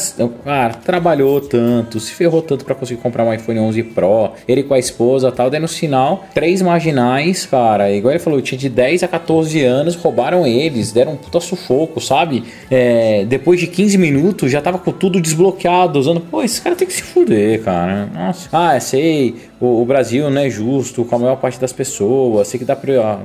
Speaker 2: cara trabalhou tanto, se ferrou tanto para conseguir comprar um iPhone 11 Pro. Ele com a esposa tal. Daí no sinal, três marginais, cara. Igual ele falou, tinha de 10 a 14 anos, roubaram eles, deram um puta sufoco, sabe? É, depois de 15 minutos já tava com tudo desbloqueado, usando. Pô, esse cara tem que se fuder, cara. Nossa. Ah, sei o, o, Brasil não é justo com a maior parte das pessoas, tem que dar,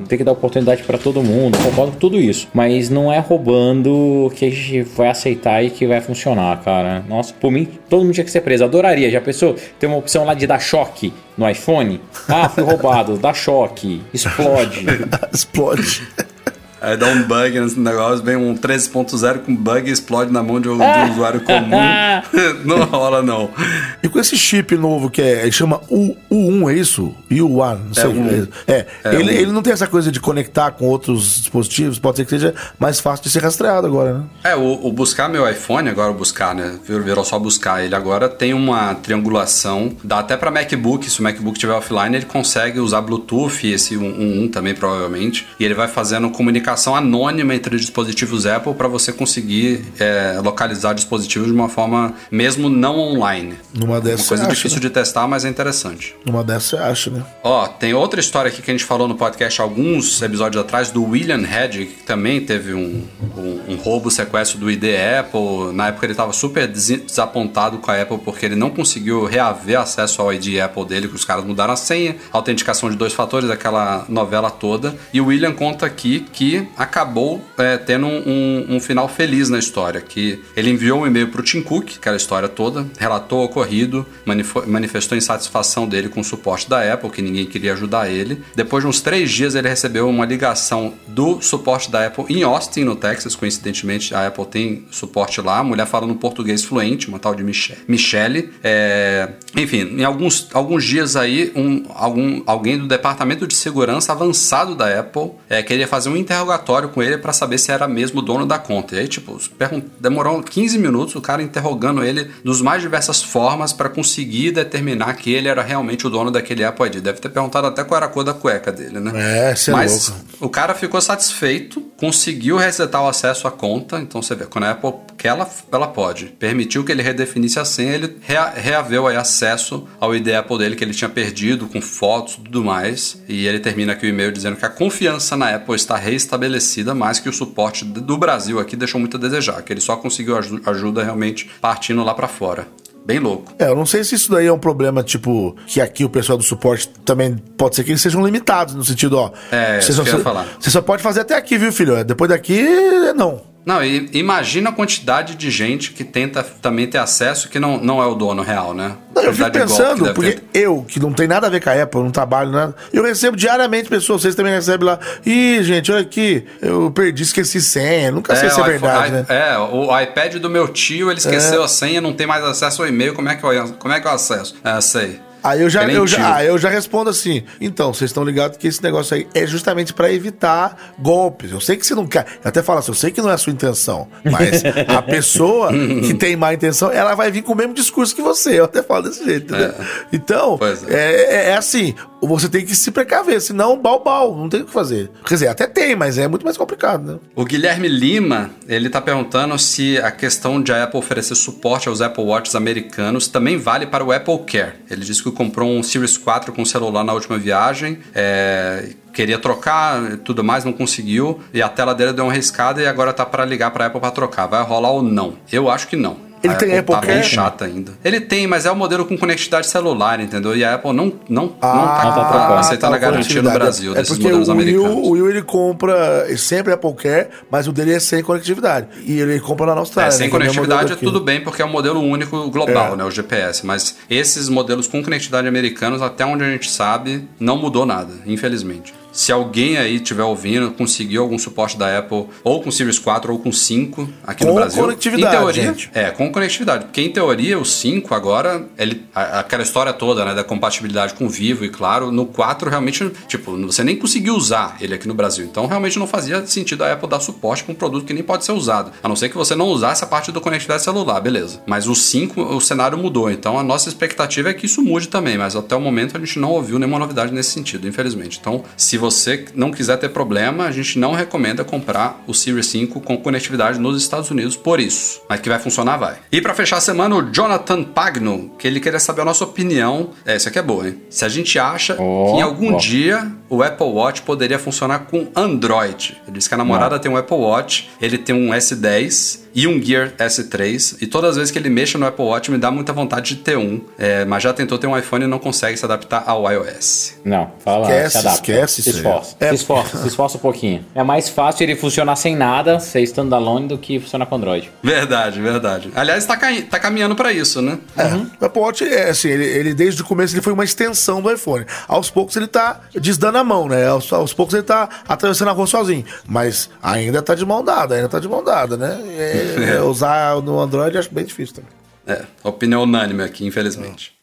Speaker 2: tem que dar oportunidade para todo mundo, concordo com tudo isso. Mas não é roubando que a gente vai aceitar e que vai funcionar, cara. Nossa, por mim, todo mundo tinha que ser preso. Adoraria, já pensou? Tem uma opção lá de dar choque no iPhone? Ah, fui roubado, dá choque, explode. (laughs)
Speaker 3: explode.
Speaker 1: Aí dá um bug nesse negócio, vem um 13.0 com bug e explode na mão de um, de um usuário comum. (laughs) (laughs) não rola, não.
Speaker 3: E com esse chip novo que é, chama U, U1, é isso? U1, não sei. É, um, é, é ele, um. ele não tem essa coisa de conectar com outros dispositivos, pode ser que seja mais fácil de ser rastreado agora, né?
Speaker 1: É, o, o buscar meu iPhone, agora o buscar, né? Virou só buscar. Ele agora tem uma triangulação, dá até para MacBook, se o MacBook estiver offline, ele consegue usar Bluetooth, esse 1.1 também, provavelmente, e ele vai fazendo comunicação comunicação anônima entre dispositivos Apple para você conseguir é, localizar dispositivos de uma forma mesmo não online.
Speaker 3: Numa dessas.
Speaker 1: Uma coisa acha, difícil né? de testar, mas é interessante.
Speaker 3: Numa dessas você acha, né?
Speaker 1: Ó, tem outra história aqui que a gente falou no podcast alguns episódios atrás do William Hedge, que também teve um, um, um roubo, sequestro do ID Apple. Na época ele estava super desapontado com a Apple porque ele não conseguiu reaver acesso ao ID Apple dele, que os caras mudaram a senha, autenticação de dois fatores, aquela novela toda. E o William conta aqui que acabou é, tendo um, um, final feliz na história, que ele enviou um e-mail para o Tim Cook, aquela história toda, relatou o ocorrido, manifestou insatisfação dele com o suporte da Apple, que ninguém queria ajudar ele. Depois de uns três dias, ele recebeu uma ligação do suporte da Apple em Austin, no Texas, coincidentemente a Apple tem suporte lá, a mulher falando português fluente, uma tal de Michelle. Michelle é... Enfim, em alguns, alguns dias aí, um, algum, alguém do departamento de segurança avançado da Apple é, queria fazer um interrogatório interrogatório com ele para saber se era mesmo dono da conta. E aí, tipo, demorou 15 minutos o cara interrogando ele dos mais diversas formas para conseguir determinar que ele era realmente o dono daquele Apple ID. Deve ter perguntado até qual era a cor da cueca dele, né?
Speaker 3: É, é
Speaker 1: Mas
Speaker 3: louco.
Speaker 1: o cara ficou satisfeito, conseguiu resetar o acesso à conta. Então você vê, quando a Apple que ela, ela pode, permitiu que ele redefinisse a senha, ele rea, reaveu aí acesso ao ID Apple dele que ele tinha perdido com fotos e tudo mais. E ele termina aqui o e-mail dizendo que a confiança na Apple está reestabelecida estabelecida, mas que o suporte do Brasil aqui deixou muito a desejar, que ele só conseguiu ajuda realmente partindo lá para fora. Bem louco.
Speaker 3: É, eu não sei se isso daí é um problema, tipo, que aqui o pessoal do suporte também pode ser que eles sejam limitados, no sentido, ó.
Speaker 1: É,
Speaker 3: você
Speaker 1: só, falar.
Speaker 3: Você só pode fazer até aqui, viu, filho? Depois daqui, não.
Speaker 1: Não, e imagina a quantidade de gente que tenta também ter acesso que não, não é o dono real, né?
Speaker 3: Não, eu fico pensando, porque ter. eu, que não tem nada a ver com a Apple, não trabalho nada, eu recebo diariamente pessoas, vocês também recebem lá. Ih, gente, olha aqui, eu perdi, esqueci senha. Nunca é, sei se é verdade,
Speaker 1: iPhone,
Speaker 3: né?
Speaker 1: É, o iPad do meu tio, ele esqueceu é. a senha, não tem mais acesso ao e-mail, como é que eu, como é que eu acesso? É, sei.
Speaker 3: Aí eu já, eu já, ah, eu já respondo assim. Então, vocês estão ligados que esse negócio aí é justamente para evitar golpes. Eu sei que você não quer. Eu até falo assim, eu sei que não é a sua intenção. Mas a (laughs) pessoa que tem má intenção, ela vai vir com o mesmo discurso que você. Eu até falo desse jeito, né? Então, é. É, é, é assim você tem que se precaver, senão bal não tem o que fazer. Quer dizer, até tem, mas é muito mais complicado, né?
Speaker 1: O Guilherme Lima, ele tá perguntando se a questão de a Apple oferecer suporte aos Apple Watches americanos também vale para o Apple Care. Ele disse que comprou um Series 4 com celular na última viagem, é, queria trocar tudo mais, não conseguiu, e a tela dele deu uma riscada e agora tá para ligar para Apple para trocar. Vai rolar ou não? Eu acho que não.
Speaker 3: Ele a tem Apple,
Speaker 1: Apple tá bem chata ainda. Ele tem, mas é o modelo com conectividade celular, entendeu? E a Apple não, não, ah, não tá, tá, tá aceitando tá, a garantia no Brasil é, desses modelos
Speaker 3: o
Speaker 1: americanos.
Speaker 3: Will, o Will ele compra sempre Apple Care, mas o dele é sem conectividade. E ele compra lá na Austrália.
Speaker 1: É, sem né, conectividade é tudo bem, porque é um modelo único global, é. né? O GPS. Mas esses modelos com conectividade americanos, até onde a gente sabe, não mudou nada, infelizmente. Se alguém aí estiver ouvindo, conseguiu algum suporte da Apple, ou com Series 4 ou com 5 aqui
Speaker 3: com
Speaker 1: no Brasil.
Speaker 3: Com conectividade.
Speaker 1: Em teoria,
Speaker 3: gente.
Speaker 1: é, com conectividade. Porque em teoria, o 5 agora, ele, aquela história toda, né, da compatibilidade com o Vivo e claro, no 4 realmente, tipo, você nem conseguiu usar ele aqui no Brasil. Então realmente não fazia sentido a Apple dar suporte para um produto que nem pode ser usado. A não ser que você não usasse a parte da conectividade celular, beleza. Mas o 5, o cenário mudou. Então a nossa expectativa é que isso mude também, mas até o momento a gente não ouviu nenhuma novidade nesse sentido, infelizmente. Então, se você não quiser ter problema, a gente não recomenda comprar o Series 5 com conectividade nos Estados Unidos por isso. Mas que vai funcionar, vai. E para fechar a semana, o Jonathan Pagno, que ele queria saber a nossa opinião. É, isso aqui é boa, hein? Se a gente acha oh, que em algum oh. dia o Apple Watch poderia funcionar com Android. Ele disse que a namorada não. tem um Apple Watch, ele tem um S10 e um Gear S3. E todas as vezes que ele mexe no Apple Watch me dá muita vontade de ter um. É, mas já tentou ter um iPhone e não consegue se adaptar ao iOS.
Speaker 2: Não, fala,
Speaker 3: esquece,
Speaker 2: se adapta.
Speaker 3: Esquece,
Speaker 2: esforça. É. Se esforça, se esforça um pouquinho. É mais fácil ele funcionar sem nada, ser standalone, do que funcionar com Android.
Speaker 1: Verdade, verdade. Aliás, tá, tá caminhando para isso, né?
Speaker 3: É. Uhum. O Apple Watch, é assim, ele, ele, desde o começo ele foi uma extensão do iPhone. Aos poucos ele tá desdando a mão, né? Aos, aos poucos ele tá atravessando a rua sozinho. Mas ainda tá de mão dada, ainda tá de mão dada, né? É, (laughs) é. usar no Android acho bem difícil também.
Speaker 1: É, opinião unânime aqui, infelizmente.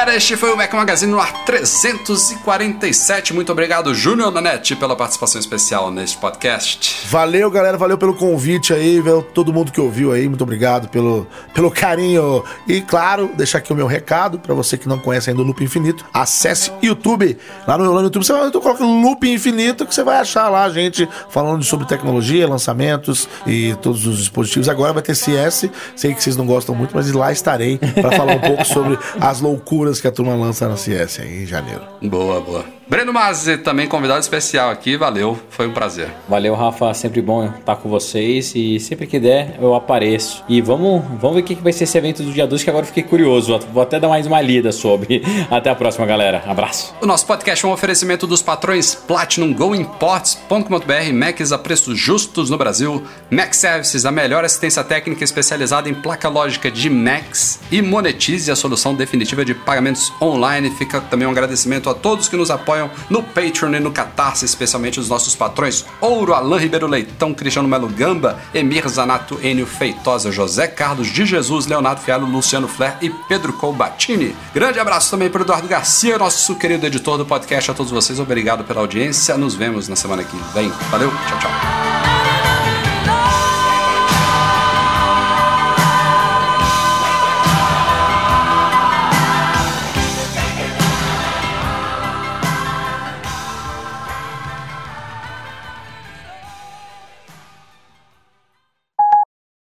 Speaker 1: Galera, este foi o Mac Magazine no ar 347. Muito obrigado, Júnior Nanete, pela participação especial neste podcast.
Speaker 3: Valeu, galera, valeu pelo convite aí, velho, todo mundo que ouviu aí, muito obrigado pelo, pelo carinho. E claro, deixar aqui o meu recado para você que não conhece ainda o Loop Infinito, acesse YouTube. Lá no, lá no YouTube você coloca Loop Infinito que você vai achar lá a gente falando sobre tecnologia, lançamentos e todos os dispositivos. Agora vai ter CS, sei que vocês não gostam muito, mas lá estarei para falar um pouco sobre as loucuras que a turma lança na CS aí em janeiro.
Speaker 1: Boa, boa. Breno Mazzi, também convidado especial aqui, valeu, foi um prazer.
Speaker 2: Valeu, Rafa, sempre bom estar com vocês e sempre que der eu apareço. E vamos, vamos ver o que vai ser esse evento do dia 2, que agora fiquei curioso, vou até dar mais uma lida sobre. (laughs) Até a próxima, galera, abraço.
Speaker 1: O nosso podcast é um oferecimento dos patrões Platinum Go Imports.com.br, Macs a preços justos no Brasil, Mac Services, a melhor assistência técnica especializada em placa lógica de Macs e monetize a solução definitiva de pagamentos online. Fica também um agradecimento a todos que nos apoiam apoiam no Patreon e no Catarse, especialmente os nossos patrões Ouro, Alain Ribeiro Leitão, Cristiano Melo Gamba, Emir Zanato, Enio Feitosa, José Carlos de Jesus, Leonardo Fialo, Luciano Flair e Pedro Colbatini. Grande abraço também para Eduardo Garcia, nosso querido editor do podcast. A todos vocês, obrigado pela audiência. Nos vemos na semana que vem. Valeu, tchau, tchau.